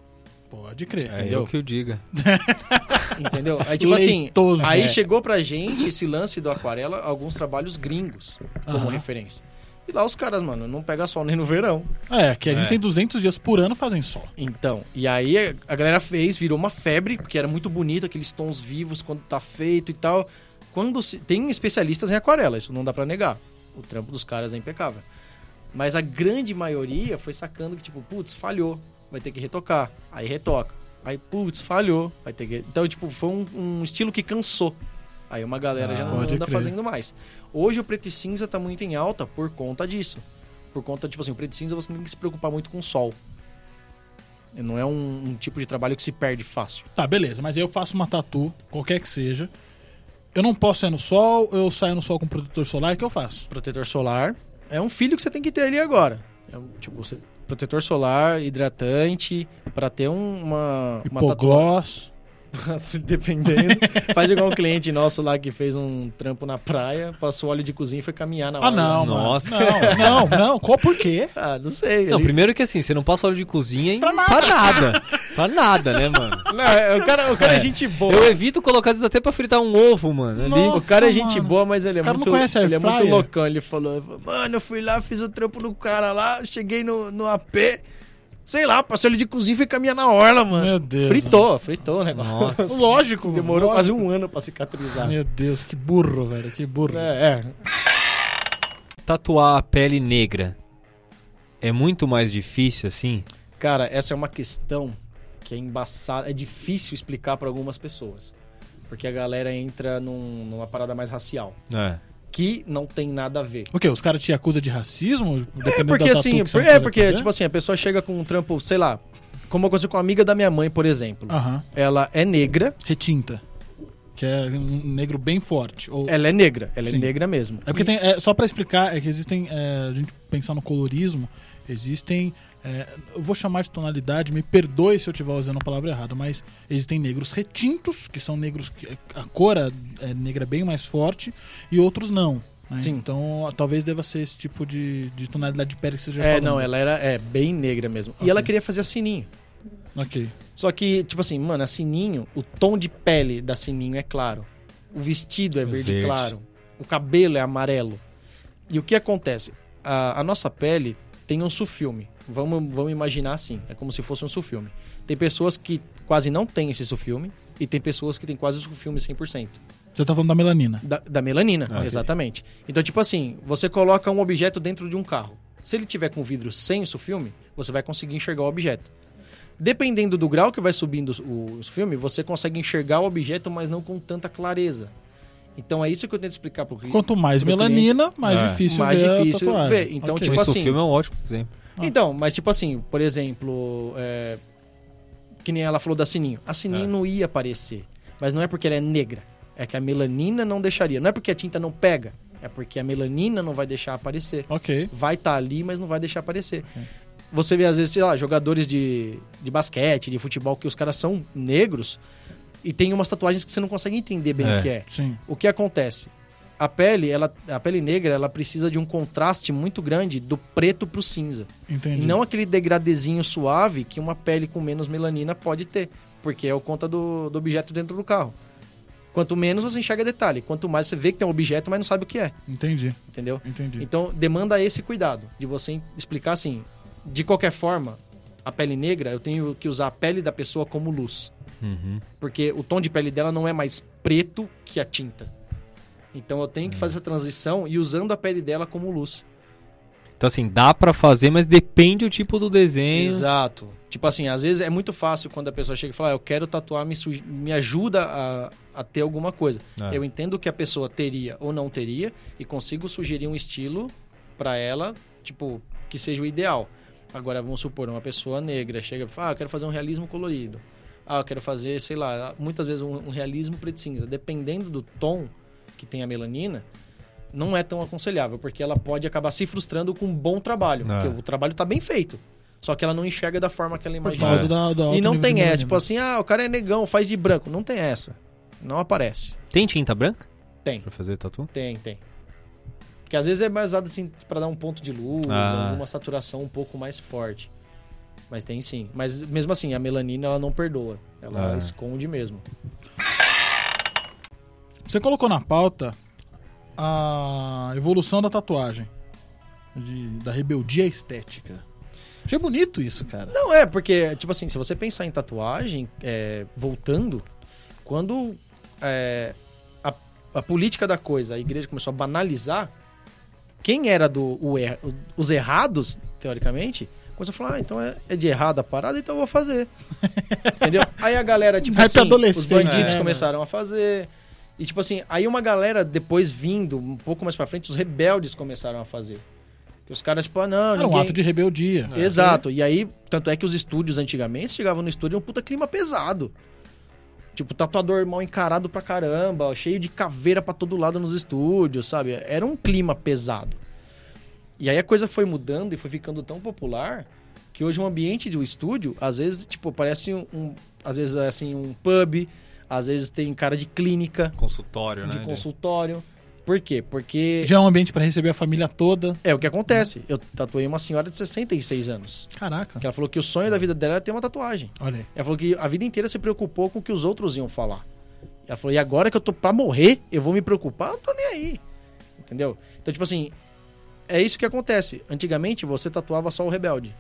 Pode crer. É entendeu? eu que o diga. Entendeu? Aí, tipo assim, Leitoso, aí é. chegou pra gente esse lance do aquarela, alguns trabalhos gringos como Aham. referência. E lá os caras, mano, não pega sol nem no verão. É, que a gente É. tem 200 dias por ano fazem sol. Então, e aí a galera fez, virou uma febre, porque era muito bonito aqueles tons vivos quando tá feito e tal. Quando se, tem especialistas em aquarela, isso não dá pra negar. O trampo dos caras é impecável. Mas a grande maioria foi sacando que tipo, putz, falhou, vai ter que retocar. Aí retoca. Aí, putz, falhou, vai ter que. Então, tipo, foi um, um estilo que cansou. Aí uma galera já Ah, não pode anda crer. fazendo mais. Hoje o preto e cinza tá muito em alta por conta disso. Por conta, tipo assim, o preto e cinza você não tem que se preocupar muito com o sol. Não é um, um tipo de trabalho que se perde fácil. Tá, beleza, mas eu faço uma tatu, qualquer que seja. Eu não posso sair no sol, eu saio no sol com protetor solar, o que eu faço? Protetor solar é um filho que você tem que ter ali agora. É tipo, você, protetor solar, hidratante, pra ter um- uma, uma tatuagem. Se dependendo. Faz igual um cliente nosso lá que fez um trampo na praia, passou óleo de cozinha e foi caminhar na hora. Ah, não, mano. Nossa. Não, não, não. Qual por quê? Ah, não sei. Não, ele- primeiro que assim, você não passa óleo de cozinha em... Pra nada. Pra nada. Pra nada, né, mano? Não, é- o cara, o cara é, gente boa. Eu evito colocar vezes até pra fritar um ovo, mano. Ali. Nossa. O cara é gente mano. boa, mas ele é muito. ele é muito loucão. Ele falou, mano, eu fui lá, fiz o trampo no cara lá, cheguei no, no AP. Sei lá, passei ele de cozinha e fui caminhar na orla, mano. Meu Deus, Fritou, fritou o negócio. Nossa. Lógico. Demorou lógico. quase um ano pra cicatrizar. Meu Deus, que burro, velho, que burro. É, é. Tatuar a pele negra é muito mais difícil, assim? Cara, essa é uma questão que é embaçada. É difícil explicar pra algumas pessoas. Porque a galera entra num- numa parada mais racial. É. Que não tem nada a ver. O quê? Os caras te acusam de racismo? É porque assim, é porque, fazer? tipo assim, a pessoa chega com um trampo, sei lá, como aconteceu com a amiga da minha mãe, por exemplo. Ela é negra, Retinta. Que é um negro bem forte. Ou... ela é negra, ela Sim. é negra mesmo. É porque tem. é, só pra explicar, é que existem. é, a gente pensar no colorismo, existem. É, eu vou chamar de tonalidade, me perdoe se eu estiver usando a palavra errada, mas existem negros retintos, que são negros que a cor é, é negra bem mais forte, e outros não. né? Sim. Então talvez deva ser esse tipo de, de tonalidade de pele que você já É, falou. não, ela era é, bem negra mesmo. Ok. E ela queria fazer a sininho. Ok. Só que, tipo assim, mano, a sininho, o tom de pele da sininho é claro. O vestido é verde, Verde. claro. O cabelo é amarelo. E o que acontece? A, a nossa pele tem um sulfilme. Vamos, vamos imaginar assim. É como se fosse um sulfilme. Tem pessoas que quase não têm esse sulfilme e tem pessoas que têm quase o sulfilme 100%. Você tá falando da melanina. Da, da melanina, Ah, exatamente. Então, tipo assim, você coloca um objeto dentro de um carro. Se ele tiver com vidro sem o sulfilme, você vai conseguir enxergar o objeto. Dependendo do grau que vai subindo o, sulfilme, você consegue enxergar o objeto, mas não com tanta clareza. Então é isso que eu tento explicar pro cliente. Quanto mais melanina, mais É. difícil Mais ver a difícil ver. Então, Ok. tipo esse assim- filme é um ótimo exemplo. Ah. Então, mas tipo assim, por exemplo, é, que nem ela falou da Sininho. A Sininho É. não ia aparecer, mas não é porque ela é negra. É que a melanina não deixaria. Não é porque a tinta não pega, é porque a melanina não vai deixar aparecer. Ok. vai estar ali, mas não vai deixar aparecer. Você vê, às vezes, sei lá, jogadores de, de basquete, de futebol, que os caras são negros e tem umas tatuagens que você não consegue entender bem É. o que é. Sim. O que acontece? A pele, ela, a pele negra, ela precisa de um contraste muito grande do preto pro cinza. Entendi. E não aquele degradezinho suave que uma pele com menos melanina pode ter. Porque é o conta do, do objeto dentro do carro. Quanto menos você enxerga detalhe. Quanto mais você vê que tem um objeto, mas não sabe o que é. Entendi, Entendeu? entendi. Então, demanda esse cuidado de você explicar assim. De qualquer forma, a pele negra, eu tenho que usar a pele da pessoa como luz. Uhum. Porque o tom de pele dela não é mais preto que a tinta. Então, eu tenho que fazer essa transição e usando a pele dela como luz. Então, assim, dá pra fazer, mas depende o tipo do desenho. Exato. Tipo assim, às vezes é muito fácil quando a pessoa chega e fala, ah, eu quero tatuar, me, me ajuda a, a ter alguma coisa. É. Eu entendo que a pessoa teria ou não teria e consigo sugerir um estilo pra ela, tipo, que seja o ideal. Agora, vamos supor, uma pessoa negra chega e fala, ah, eu quero fazer um realismo colorido. Ah, eu quero fazer, sei lá, muitas vezes um, um realismo preto e cinza. Dependendo do tom que tem a melanina, não é tão aconselhável, porque ela pode acabar se frustrando com um bom trabalho. É. Porque o trabalho tá bem feito. Só que ela não enxerga da forma que ela Por imagina. causa da, da alto E não tem essa, tipo assim, ah, o cara é negão, faz de branco. Não tem essa. Não aparece. Tem tinta branca Tem, pra fazer tatu? tem, tem. Porque às vezes é mais usado assim pra dar um ponto de luz, Ah. alguma saturação um pouco mais forte. Mas tem sim. Mas mesmo assim, a melanina ela não perdoa. Ela Ah. esconde mesmo. Você colocou na pauta a evolução da tatuagem. de- da rebeldia estética. Achei bonito isso, cara. Não, é, porque, tipo assim, se você pensar em tatuagem, é, voltando, quando é, a, a política da coisa, a igreja começou a banalizar, quem era do, o er- os errados, teoricamente, começou a falar, ah, então é, é de errado a parada, então eu vou fazer. Entendeu? Aí a galera, tipo Hype assim, os bandidos né, começaram a fazer. E tipo assim, aí uma galera depois vindo, um pouco mais pra frente, os rebeldes começaram a fazer. Que os caras, tipo, ah, não, Era um ato de rebeldia. Exato. E aí, tanto é que os estúdios antigamente chegavam no estúdio um puta clima pesado. Tipo, tatuador mal encarado pra caramba, cheio de caveira pra todo lado nos estúdios, sabe? Era um clima pesado. E aí a coisa foi mudando e foi ficando tão popular que hoje um ambiente do estúdio, às vezes, tipo, parece um, um- às vezes é assim um pub, às vezes tem cara de clínica, Consultório, de né? consultório. Por quê? Porque Já é um ambiente pra receber a família toda. é o que acontece. Eu tatuei uma senhora de 66 anos. Caraca. Que ela falou que o sonho da vida dela era ter uma tatuagem. Olha aí. Ela falou que a vida inteira se preocupou com o que os outros iam falar. Ela falou, e agora que eu tô pra morrer, eu vou me preocupar? Eu não tô nem aí. Entendeu? Então, tipo assim, é isso que acontece. Antigamente, você tatuava só o rebelde.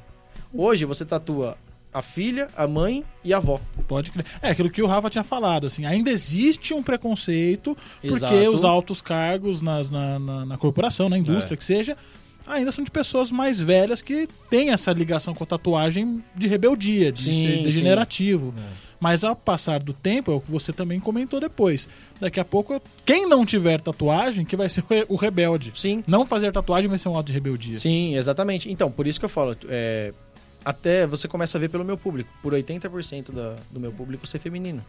Hoje, você tatua a filha, a mãe e a avó. Pode crer. É aquilo que o Rafa tinha falado, assim, ainda existe um preconceito porque Exato. os altos cargos nas- na, na, na corporação, na indústria, É. que seja, ainda são de pessoas mais velhas que têm essa ligação com a tatuagem de rebeldia, de Sim, ser sim. degenerativo. Mas ao passar do tempo, é o que você também comentou depois. Daqui a pouco, quem não tiver tatuagem, que vai ser o rebelde. Sim, Não fazer tatuagem vai ser um ato de rebeldia. sim, exatamente. Então, por isso que eu falo, é, até você começa a ver pelo meu público, por 80% da, do meu público ser feminino.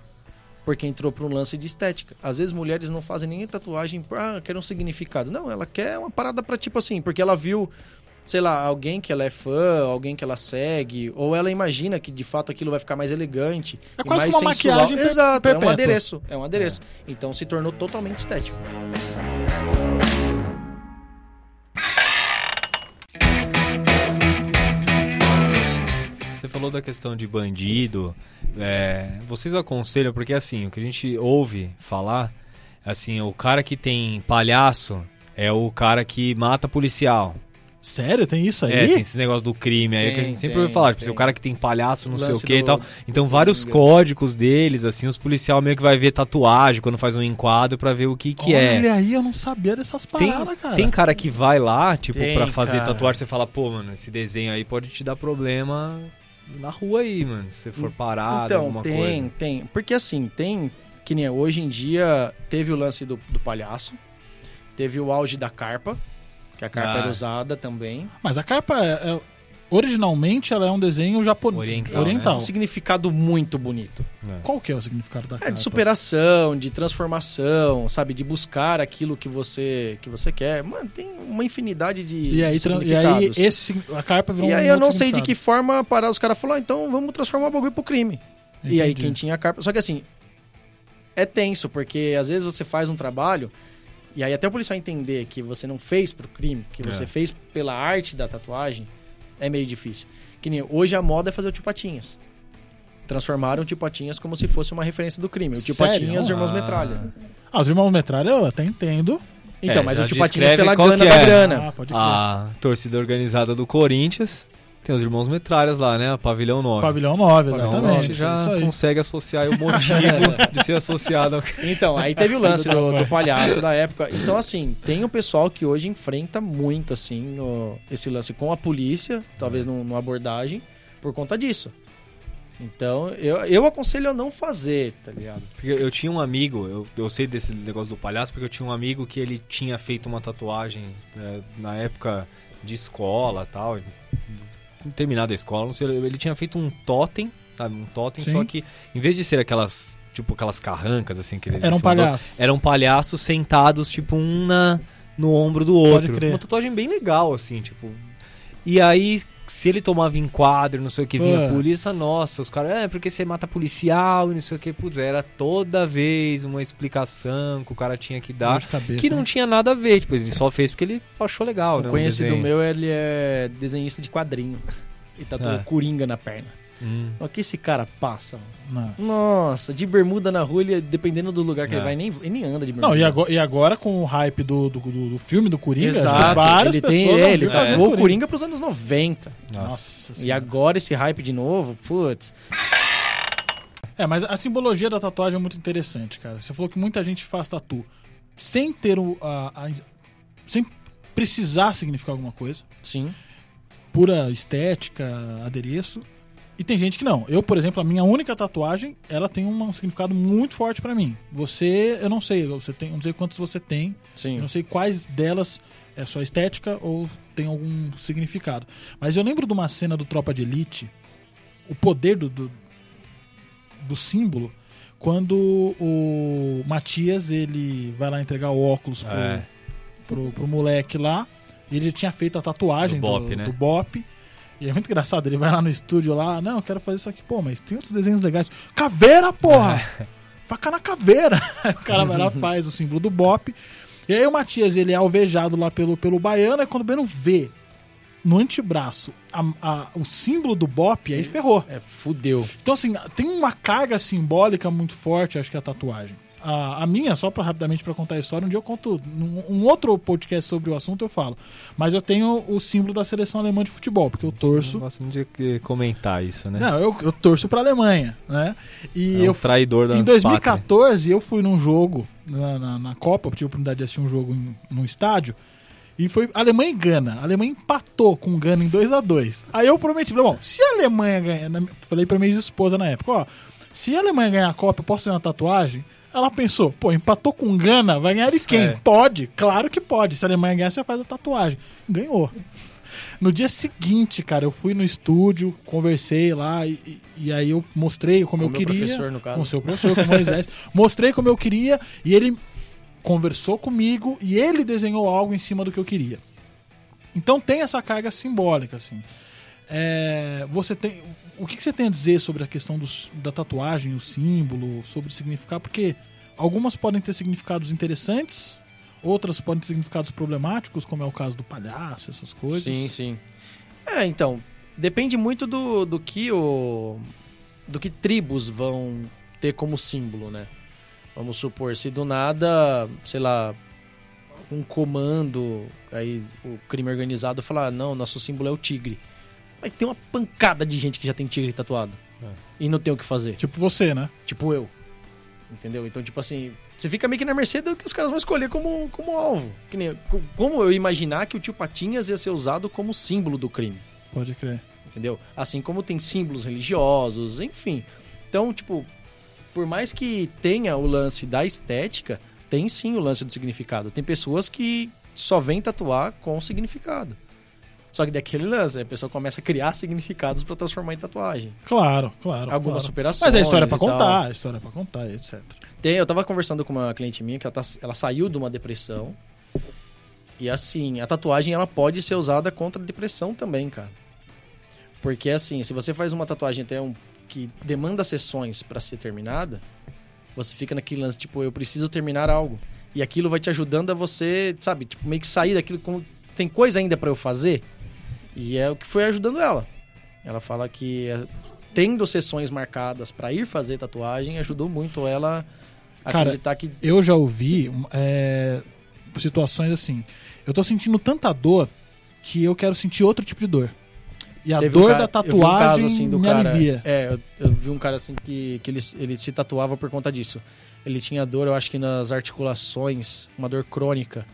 Porque entrou para um lance de estética. Às vezes mulheres não fazem nem tatuagem por, ah, quer um significado. Não, ela quer uma parada pra tipo assim, porque ela viu, sei lá, alguém que ela é fã, alguém que ela segue, ou ela imagina que de fato aquilo vai ficar mais elegante. É e quase mais uma sensual. maquiagem Exato, é um perpétua. adereço. É um adereço. Então se tornou totalmente estético. Você falou da questão de bandido. é, vocês aconselham, porque assim, o que a gente ouve falar, assim, o cara que tem palhaço é o cara que mata policial. Sério? Tem isso aí? É, tem esse negócio do crime aí que a Tem, gente sempre tem, ouve falar. Tipo, se tem. o cara que tem palhaço, não sei o que e tal. Então, vários códigos deles, assim, os policial meio que vai ver tatuagem quando faz um enquadro pra ver o que que é. Olha aí, eu não sabia dessas Tem, paradas, cara. tem cara que vai lá, tipo, Tem, pra fazer cara. tatuagem, você fala, pô, mano, esse desenho aí pode te dar problema na rua aí, mano, se você for parado, então, alguma tem, coisa. tem. Porque assim, tem. Que nem hoje em dia teve o lance do, do palhaço, teve o auge da carpa, que a carpa Ah. era usada também. Mas a carpa, é- é- originalmente, ela é um desenho japonês. Oriental, oriental. Um significado muito bonito. Qual que é o significado da É carpa? de superação, de transformação, sabe? De buscar aquilo que você, que você quer. Mano, tem uma infinidade de, E aí, de e aí esse, a carpa virou E um aí eu outro não sei de que forma parar os caras falaram, ah, então vamos transformar o bagulho pro crime. E aí Entendi. quem tinha carpa. Só que assim, é tenso, porque às vezes você faz um trabalho, e aí até o policial entender que você não fez pro crime, que você É. fez pela arte da tatuagem, é meio difícil. Que nem hoje a moda é fazer o tio Patinhas. transformaram o Tio Patinhas como se fosse uma referência do crime. O Tio Sério? Patinhas e os Irmãos Ah. Metralha. Ah, os irmãos metralha eu até entendo. Então, É, mas o Tio Patinhas pela grana que da é. grana. Ah, pode crer. A torcida organizada do Corinthians tem os irmãos metralhas lá, né? A Pavilhão 9. Pavilhão 9, Então, a exatamente. gente já isso aí. consegue associar o motivo de ser associado ao... Então, aí teve o lance do, do palhaço da época. Então, assim, tem um pessoal que hoje enfrenta muito, assim, o- esse lance com a polícia, talvez num- numa abordagem, por conta disso. Então, eu, eu aconselho a não fazer, tá ligado? Porque eu tinha um amigo, eu, eu sei desse negócio do palhaço, porque eu tinha um amigo que ele tinha feito uma tatuagem né, na época de escola tal. Terminada a escola, não sei, ele tinha feito um totem, sabe? Um totem, Sim. só que em vez de ser aquelas, tipo, aquelas carrancas assim que ele Era um se mandou, palhaço. Eram palhaços sentados, tipo, um na, no ombro do outro. Uma tatuagem bem legal, assim, tipo. E aí, se ele tomava enquadro, não sei o que, vinha a Putz. polícia, nossa, os caras, é porque você mata policial e não sei o que, putz, era toda vez uma explicação que o cara tinha que dar. cabeça, Que não né? tinha nada a ver, tipo, ele só fez porque ele achou legal, né? O o conhecido desenho. meu, ele é desenhista de quadrinho. E tatuou Ah. Coringa na perna. Hum. O que esse cara passa? mano? Nossa. Nossa, de bermuda na rua, ele, dependendo do lugar que É. ele vai, nem, ele nem anda de bermuda. Não, e agora, e agora com o hype do, do, do- do filme do Coringa, Exato, várias ele pessoas tem, é, ele tatuou o Coringa pros anos 90. Nossa. Nossa E Senhora. agora esse hype de novo, putz. É, mas a simbologia da tatuagem é muito interessante, cara. Você falou que muita gente faz tatu sem ter o. A, a- sem precisar significar alguma coisa. Sim. Pura estética, adereço. E tem gente que não. Eu, por exemplo, a minha única tatuagem, ela tem um, um significado muito forte pra mim. Você, eu não sei, você tem, eu não sei quantas você tem, eu Sim. não sei quais delas é só estética ou tem algum significado. Mas eu lembro de uma cena do Tropa de Elite, o poder do, do, do símbolo, quando o Matias ele vai lá entregar o óculos pro, É. pro, pro moleque lá. E ele tinha feito a tatuagem Do do, Bop, né? do Bop. E é muito engraçado, ele vai lá no estúdio lá, não, eu quero fazer isso aqui, pô, mas tem outros desenhos legais. Caveira, porra! É. Faca na caveira! O cara vai lá, faz o símbolo do Bop. E aí o Matias, ele é alvejado lá pelo, pelo baiano, e quando o Beno vê no antebraço a- a- o símbolo do Bop, aí ferrou. É, fudeu. Então, assim, tem uma carga simbólica muito forte, acho que é a tatuagem. A, a minha, só pra, rapidamente para contar a história, um dia eu conto, num um outro podcast sobre o assunto eu falo. Mas eu tenho o símbolo da seleção alemã de futebol, porque eu Não torço. gosto nem de que- comentar isso, né? Não, eu, eu torço pra Alemanha, né? E é um eu traidor da em pátria. 2014 eu fui num jogo na, na, na Copa, eu tive a oportunidade de assistir um jogo em, num estádio. E foi Alemanha e Gana. A Alemanha empatou com o Gana em 2 a 2 Aí eu prometi, falei, bom, se a Alemanha ganhar. Falei pra minha ex-esposa na época, ó, se a Alemanha ganhar a Copa, eu posso fazer uma tatuagem? Ela pensou, pô, empatou com o Gana, vai ganhar de quem? É. Pode, claro que pode. Se a Alemanha ganhar, você faz a tatuagem. Ganhou. No dia seguinte, cara, eu fui no estúdio, conversei lá e, e- aí eu mostrei como Com eu o meu queria. professor, no caso. Com o seu professor, com o Moisés. mostrei como eu queria e ele conversou comigo e ele desenhou algo em cima do que eu queria. Então tem essa carga simbólica, assim. É, você tem, o que, que você tem a dizer sobre a questão dos, da tatuagem, o símbolo, sobre significar? Porque algumas podem ter significados interessantes, outras podem ter significados problemáticos, como é o caso do palhaço, essas coisas. Sim, sim. É, então, depende muito do, do que o do que tribos vão ter como símbolo, né? Vamos supor, se do nada, sei lá, um comando, aí o crime organizado falar, não, nosso símbolo é o tigre. Vai ter uma pancada de gente que já tem tigre tatuado. É. E não tem o que fazer. Tipo você, né? Tipo eu. Entendeu? Então, tipo assim, você fica meio que na mercê do que os caras vão escolher como, como alvo. Que nem, co- como eu imaginar que o tio Patinhas ia ser usado como símbolo do crime. Pode crer. Entendeu? Assim como tem símbolos religiosos, enfim. Então, tipo, por mais que tenha o lance da estética, tem sim o lance do significado. Tem pessoas que só vêm tatuar com significado. Só que daquele lance, a pessoa começa a criar significados pra transformar em tatuagem. Claro, claro. Algumas claro. superações. Mas é história pra tal. contar, é história pra contar, etc. Tem, eu tava conversando com uma cliente minha que ela, tá- ela saiu de uma depressão. E assim, a tatuagem ela pode ser usada contra a depressão também, cara. Porque assim, se você faz uma tatuagem até um que demanda sessões pra ser terminada, você fica naquele lance tipo, eu preciso terminar algo. E aquilo vai te ajudando a você, sabe, tipo, meio que sair daquilo como tem coisa ainda pra eu fazer. E é o que foi ajudando ela. Ela fala que é, tendo sessões marcadas pra ir fazer tatuagem, ajudou muito ela a Cara, acreditar que Eu já ouvi é, situações assim. Eu tô sentindo tanta dor que eu quero sentir outro tipo de dor. E a Teve um dor cara- da eu vi um caso, tatuagem assim, do me cara, alivia. É, eu, eu vi um cara assim que, que ele, ele se tatuava por conta disso. Ele tinha dor, eu acho que nas articulações, uma dor crônica.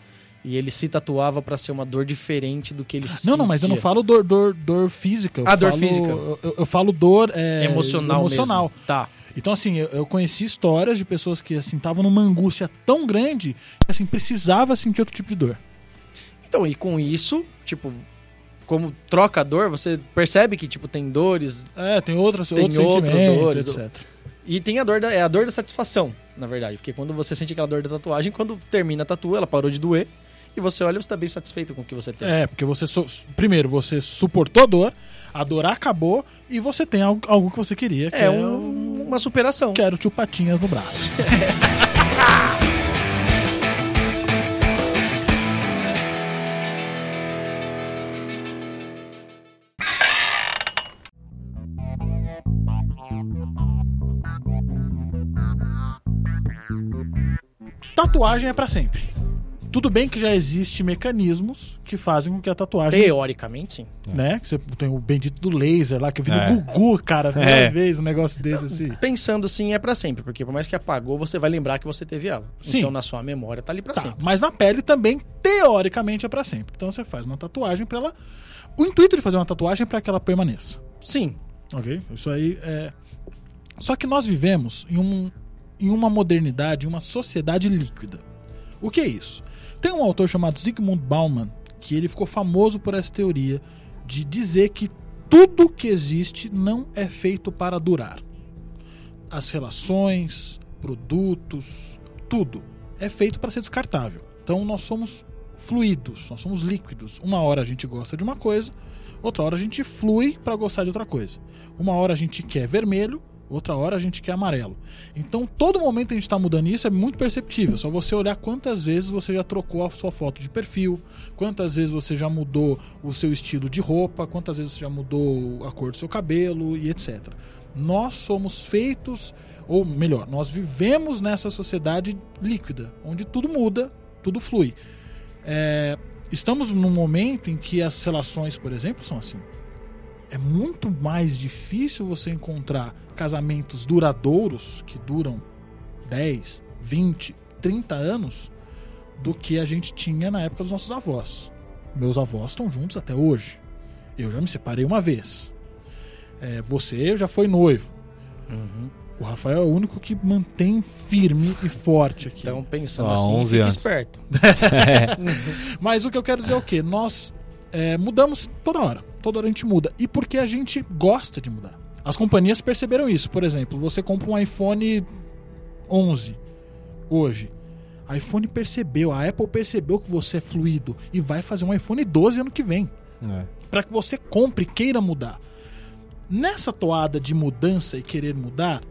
E ele se tatuava pra ser uma dor diferente do que ele Não, não, mas eu não sentia. falo dor, dor, dor física. Ah, dor falo- física. Eu, eu- falo dor é, emocional, emocional. mesmo. Tá. Então, assim, eu, eu conheci histórias de pessoas que, assim, estavam numa angústia tão grande que, assim, precisava sentir outro tipo de dor. Então, e com isso, tipo, como troca a dor, você percebe que, tipo, tem dores. É, tem outras, Tem outros outras dores, etc. E tem a dor da, é a dor da satisfação, na verdade. Porque quando você sente aquela dor da tatuagem, quando termina a tatu, ela parou de doer. E você olha e você tá bem satisfeito com o que você tem. É, porque você, so- primeiro, você suportou a dor, a dor acabou e você tem algo, algo que você queria, que É, é, um- uma superação. Quero tio Patinhas no braço. Tatuagem é pra sempre. Tudo bem que já existe mecanismos que fazem com que a tatuagem Teoricamente, sim. né? Que você tem o bendito do laser lá, que eu vi É. no Gugu, cara, a primeira É. vez um negócio desse assim. Pensando sim, é pra sempre. Porque por mais que apagou, você vai lembrar que você teve ela. Sim. Então na sua memória tá ali pra Tá, sempre. mas na pele também, teoricamente, é pra sempre. Então você faz uma tatuagem pra ela. O intuito de fazer uma tatuagem é pra que ela permaneça. Sim. Ok? Isso aí é. Só que nós vivemos em, um, em uma modernidade, em uma sociedade líquida. O que é isso? Tem um autor chamado Zygmunt Bauman que ele ficou famoso por essa teoria de dizer que tudo que existe não é feito para durar. As relações, produtos, tudo é feito para ser descartável. Então nós somos fluidos, nós somos líquidos. Uma hora a gente gosta de uma coisa, outra hora a gente flui para gostar de outra coisa. Uma hora a gente quer vermelho, outra hora a gente quer amarelo. Então, todo momento a gente está mudando isso é muito perceptível. Só você olhar quantas vezes você já trocou a sua foto de perfil, quantas vezes você já mudou o seu estilo de roupa, quantas vezes você já mudou a cor do seu cabelo e etc. Nós somos feitos, ou melhor, nós vivemos nessa sociedade líquida, onde tudo muda, tudo flui. É, estamos num momento em que as relações, por exemplo, são assim é muito mais difícil você encontrar casamentos duradouros que duram 10, 20, 30 anos do que a gente tinha na época dos nossos avós. Meus avós estão juntos até hoje. Eu já me separei uma vez. É, você já foi noivo. O Rafael é o único que mantém firme e forte aqui. Então, pensando Só assim, 11 fique anos. esperto. Mas o que eu quero dizer é o quê? Nós é, mudamos toda hora. Toda hora a gente muda. E porque a gente gosta de mudar. As companhias perceberam isso. Por exemplo, você compra um iPhone 11 hoje. A iPhone percebeu, a Apple percebeu que você é fluido e vai fazer um iPhone 12 ano que vem. É. Para que você compre e queira mudar. Nessa toada de mudança e querer mudar,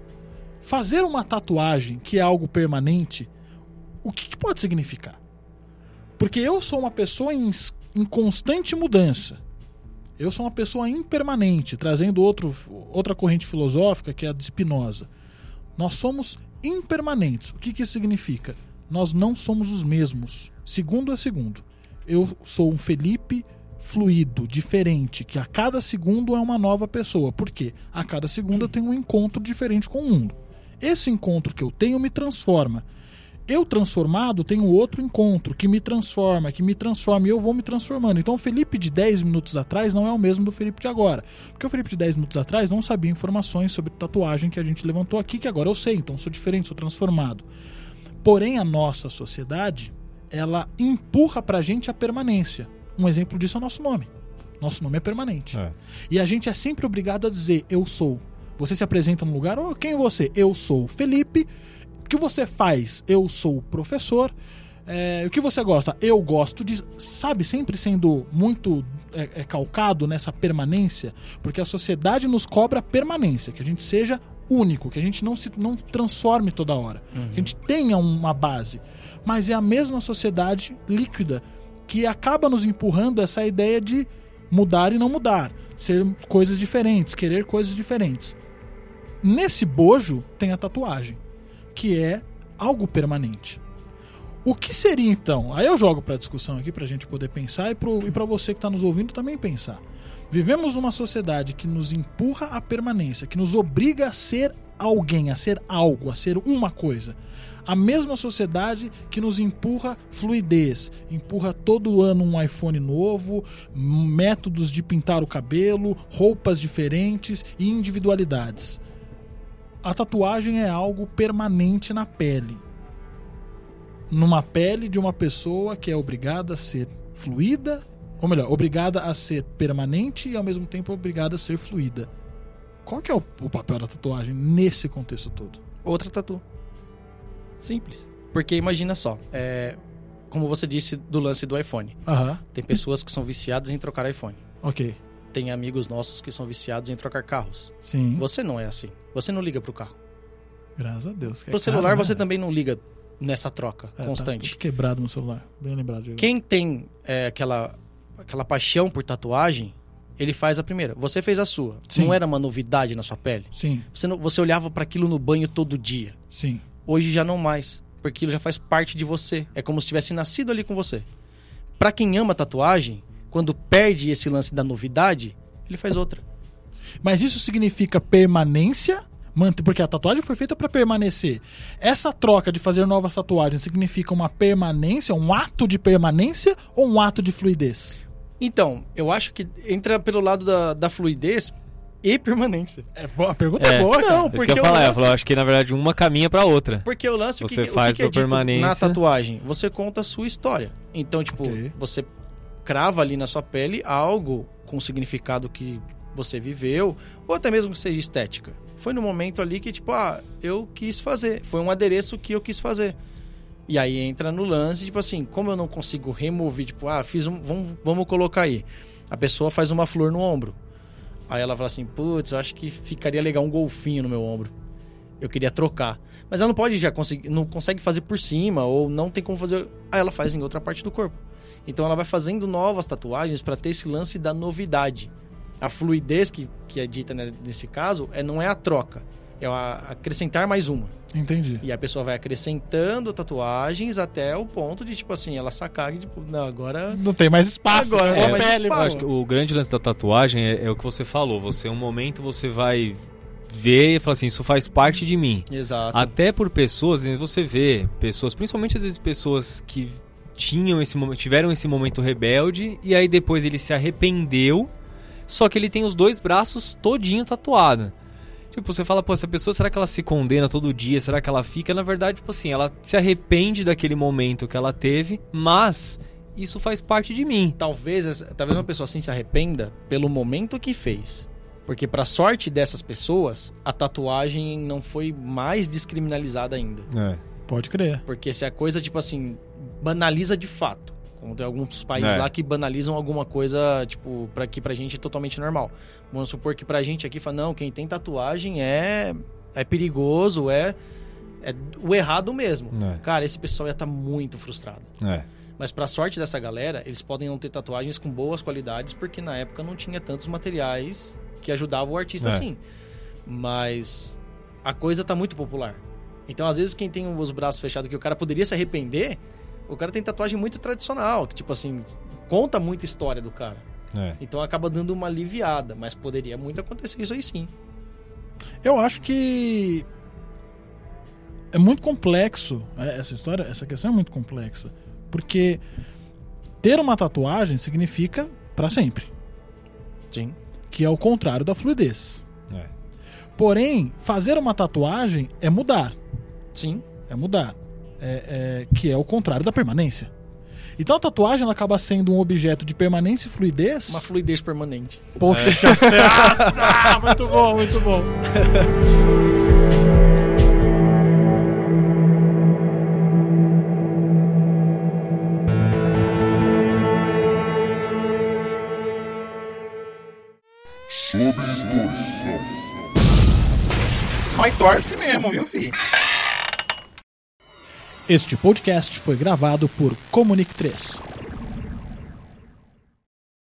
fazer uma tatuagem que é algo permanente, o que, que pode significar? Porque eu sou uma pessoa em, em constante mudança. Eu sou uma pessoa impermanente, trazendo outro, outra corrente filosófica que é a de Spinoza. Nós somos impermanentes. O que, que isso significa? Nós não somos os mesmos, segundo a segundo. Eu sou um Felipe fluido, diferente, que a cada segundo é uma nova pessoa. Por quê? A cada segundo eu tenho um encontro diferente com o mundo. Esse encontro que eu tenho me transforma. Eu transformado tenho outro encontro que me transforma, que me transforma e eu vou me transformando. Então o Felipe de 10 minutos atrás não é o mesmo do Felipe de agora. Porque o Felipe de 10 minutos atrás não sabia informações sobre tatuagem que a gente levantou aqui, que agora eu sei, então sou diferente, sou transformado. Porém, a nossa sociedade, ela empurra pra gente a permanência. Um exemplo disso é o nosso nome. Nosso nome é permanente. É. E a gente é sempre obrigado a dizer eu sou. Você se apresenta no lugar, oh, quem é você? Eu sou Felipe. O que você faz? Eu sou o professor. É, o que você gosta? Eu gosto de. Sabe, sempre sendo muito é, é, calcado nessa permanência, porque a sociedade nos cobra permanência, que a gente seja único, que a gente não se não transforme toda hora, que a gente tenha uma base. Mas é a mesma sociedade líquida que acaba nos empurrando essa ideia de mudar e não mudar, ser coisas diferentes, querer coisas diferentes. Nesse bojo tem a tatuagem, que é algo permanente. O que seria então? Aí eu jogo para discussão aqui pra gente poder pensar e, para você que tá nos ouvindo também pensar. Vivemos numa sociedade que nos empurra à permanência, que nos obriga a ser alguém, a ser algo, a ser uma coisa. A mesma sociedade que nos empurra fluidez, empurra todo ano um iPhone novo, métodos de pintar o cabelo, roupas diferentes e individualidades. A tatuagem é algo permanente na pele. Numa pele de uma pessoa que é obrigada a ser fluida, ou melhor, obrigada a ser permanente e ao mesmo tempo obrigada a ser fluida. Qual que é o, o papel da tatuagem nesse contexto todo? Outra tatu. Simples. Porque imagina só, é, como você disse do lance do iPhone. Aham, Tem pessoas que são viciadas em trocar iPhone. ok. Tem amigos nossos que são viciados em trocar carros. Sim, Você não é assim. Você não liga pro carro. graças a Deus. é Pro celular caro, né? você também não liga nessa troca É, tá constante. tudo quebrado no celular. Bem lembrado. Quem tem é, aquela, aquela paixão por tatuagem, ele faz a primeira. Você fez a sua. Sim. Não era uma novidade na sua pele. Sim, Você, não- você olhava para aquilo no banho todo dia. sim. Hoje já não mais. Porque aquilo já faz parte de você. É como se tivesse nascido ali com você. Pra quem ama tatuagem, quando perde esse lance da novidade, ele faz outra. Mas isso significa permanência? Porque a tatuagem foi feita para permanecer. Essa troca de fazer novas tatuagens significa uma permanência, um ato de permanência ou um ato de fluidez? Então, eu acho que entra pelo lado da, da fluidez e permanência. É, boa- a pergunta é, É. boa, Não, cara. Porque eu o falar, eu lance- falo, acho que na verdade uma caminha pra outra. Porque o lance, o Você que, o faz que, que é da dito permanência. na tatuagem? Você conta a sua história. Então, tipo, Ok. você crava ali na sua pele algo com o significado que você viveu, ou até mesmo que seja estética. Foi no momento ali que, tipo, ah, eu quis fazer. Foi um adereço que eu quis fazer. E aí entra no lance, tipo assim, como eu não consigo remover, tipo, ah, fiz um. Vamos, vamos colocar aí. A pessoa faz uma flor no ombro. Aí ela fala assim, putz, eu acho que ficaria legal um golfinho no meu ombro. Eu queria trocar. Mas ela não pode já conseguir, não consegue fazer por cima, ou não tem como fazer. Aí ela faz em outra parte do corpo. Então ela vai fazendo novas tatuagens para ter esse lance da novidade. A fluidez que, que é dita né, nesse caso é, não é a troca, é a- acrescentar mais uma. Entendi. E a pessoa vai acrescentando tatuagens até o ponto de, tipo assim, ela sacar que, tipo, não, agora. Não tem mais espaço. Agora não É, tem mais pele, espaço. O grande lance da tatuagem é, é o que você falou. Você, um momento, você vai ver e falar assim, isso faz parte de mim. Exato. Até por pessoas, você vê pessoas, principalmente às vezes pessoas que tinham esse momento, tiveram esse momento rebelde e aí depois ele se arrependeu, só que ele tem os dois braços todinho tatuado. Tipo, você fala, pô, essa pessoa, será que ela se condena todo dia? Será que ela fica? Na verdade, tipo assim, ela se arrepende daquele momento que ela teve, mas isso faz parte de mim. talvez, talvez uma pessoa assim se arrependa pelo momento que fez. Porque pra sorte dessas pessoas, a tatuagem não foi mais descriminalizada ainda. É. Pode crer. Porque se a coisa, tipo assim, banaliza de fato. Como tem alguns países É. lá que banalizam alguma coisa, tipo, pra, que pra gente é totalmente normal. Vamos supor que pra gente aqui fala, não, quem tem tatuagem é, é perigoso, é, é o errado mesmo. É. Cara, esse pessoal ia estar muito frustrado. É. Mas pra sorte dessa galera, eles podem não ter tatuagens com boas qualidades, porque na época não tinha tantos materiais que ajudavam o artista É. assim. Mas a coisa tá muito popular. Então, às vezes, quem tem os braços fechados que o cara poderia se arrepender, o cara tem tatuagem muito tradicional, que, tipo assim, conta muita história do cara. É. Então acaba dando uma aliviada, mas poderia muito acontecer isso aí sim. Eu acho que é muito complexo é, essa história, essa questão é muito complexa, porque ter uma tatuagem significa pra sempre, Sim. que é o contrário da fluidez. É. Porém, fazer uma tatuagem é mudar, Sim. é mudar, é, é- que é o contrário da permanência. Então a tatuagem ela acaba sendo um objeto de permanência e fluidez. Uma fluidez permanente. Poxa, nossa, muito bom, muito bom. Sob torção. Mas torce mesmo, viu, filho? Este podcast foi gravado por Comunique 3.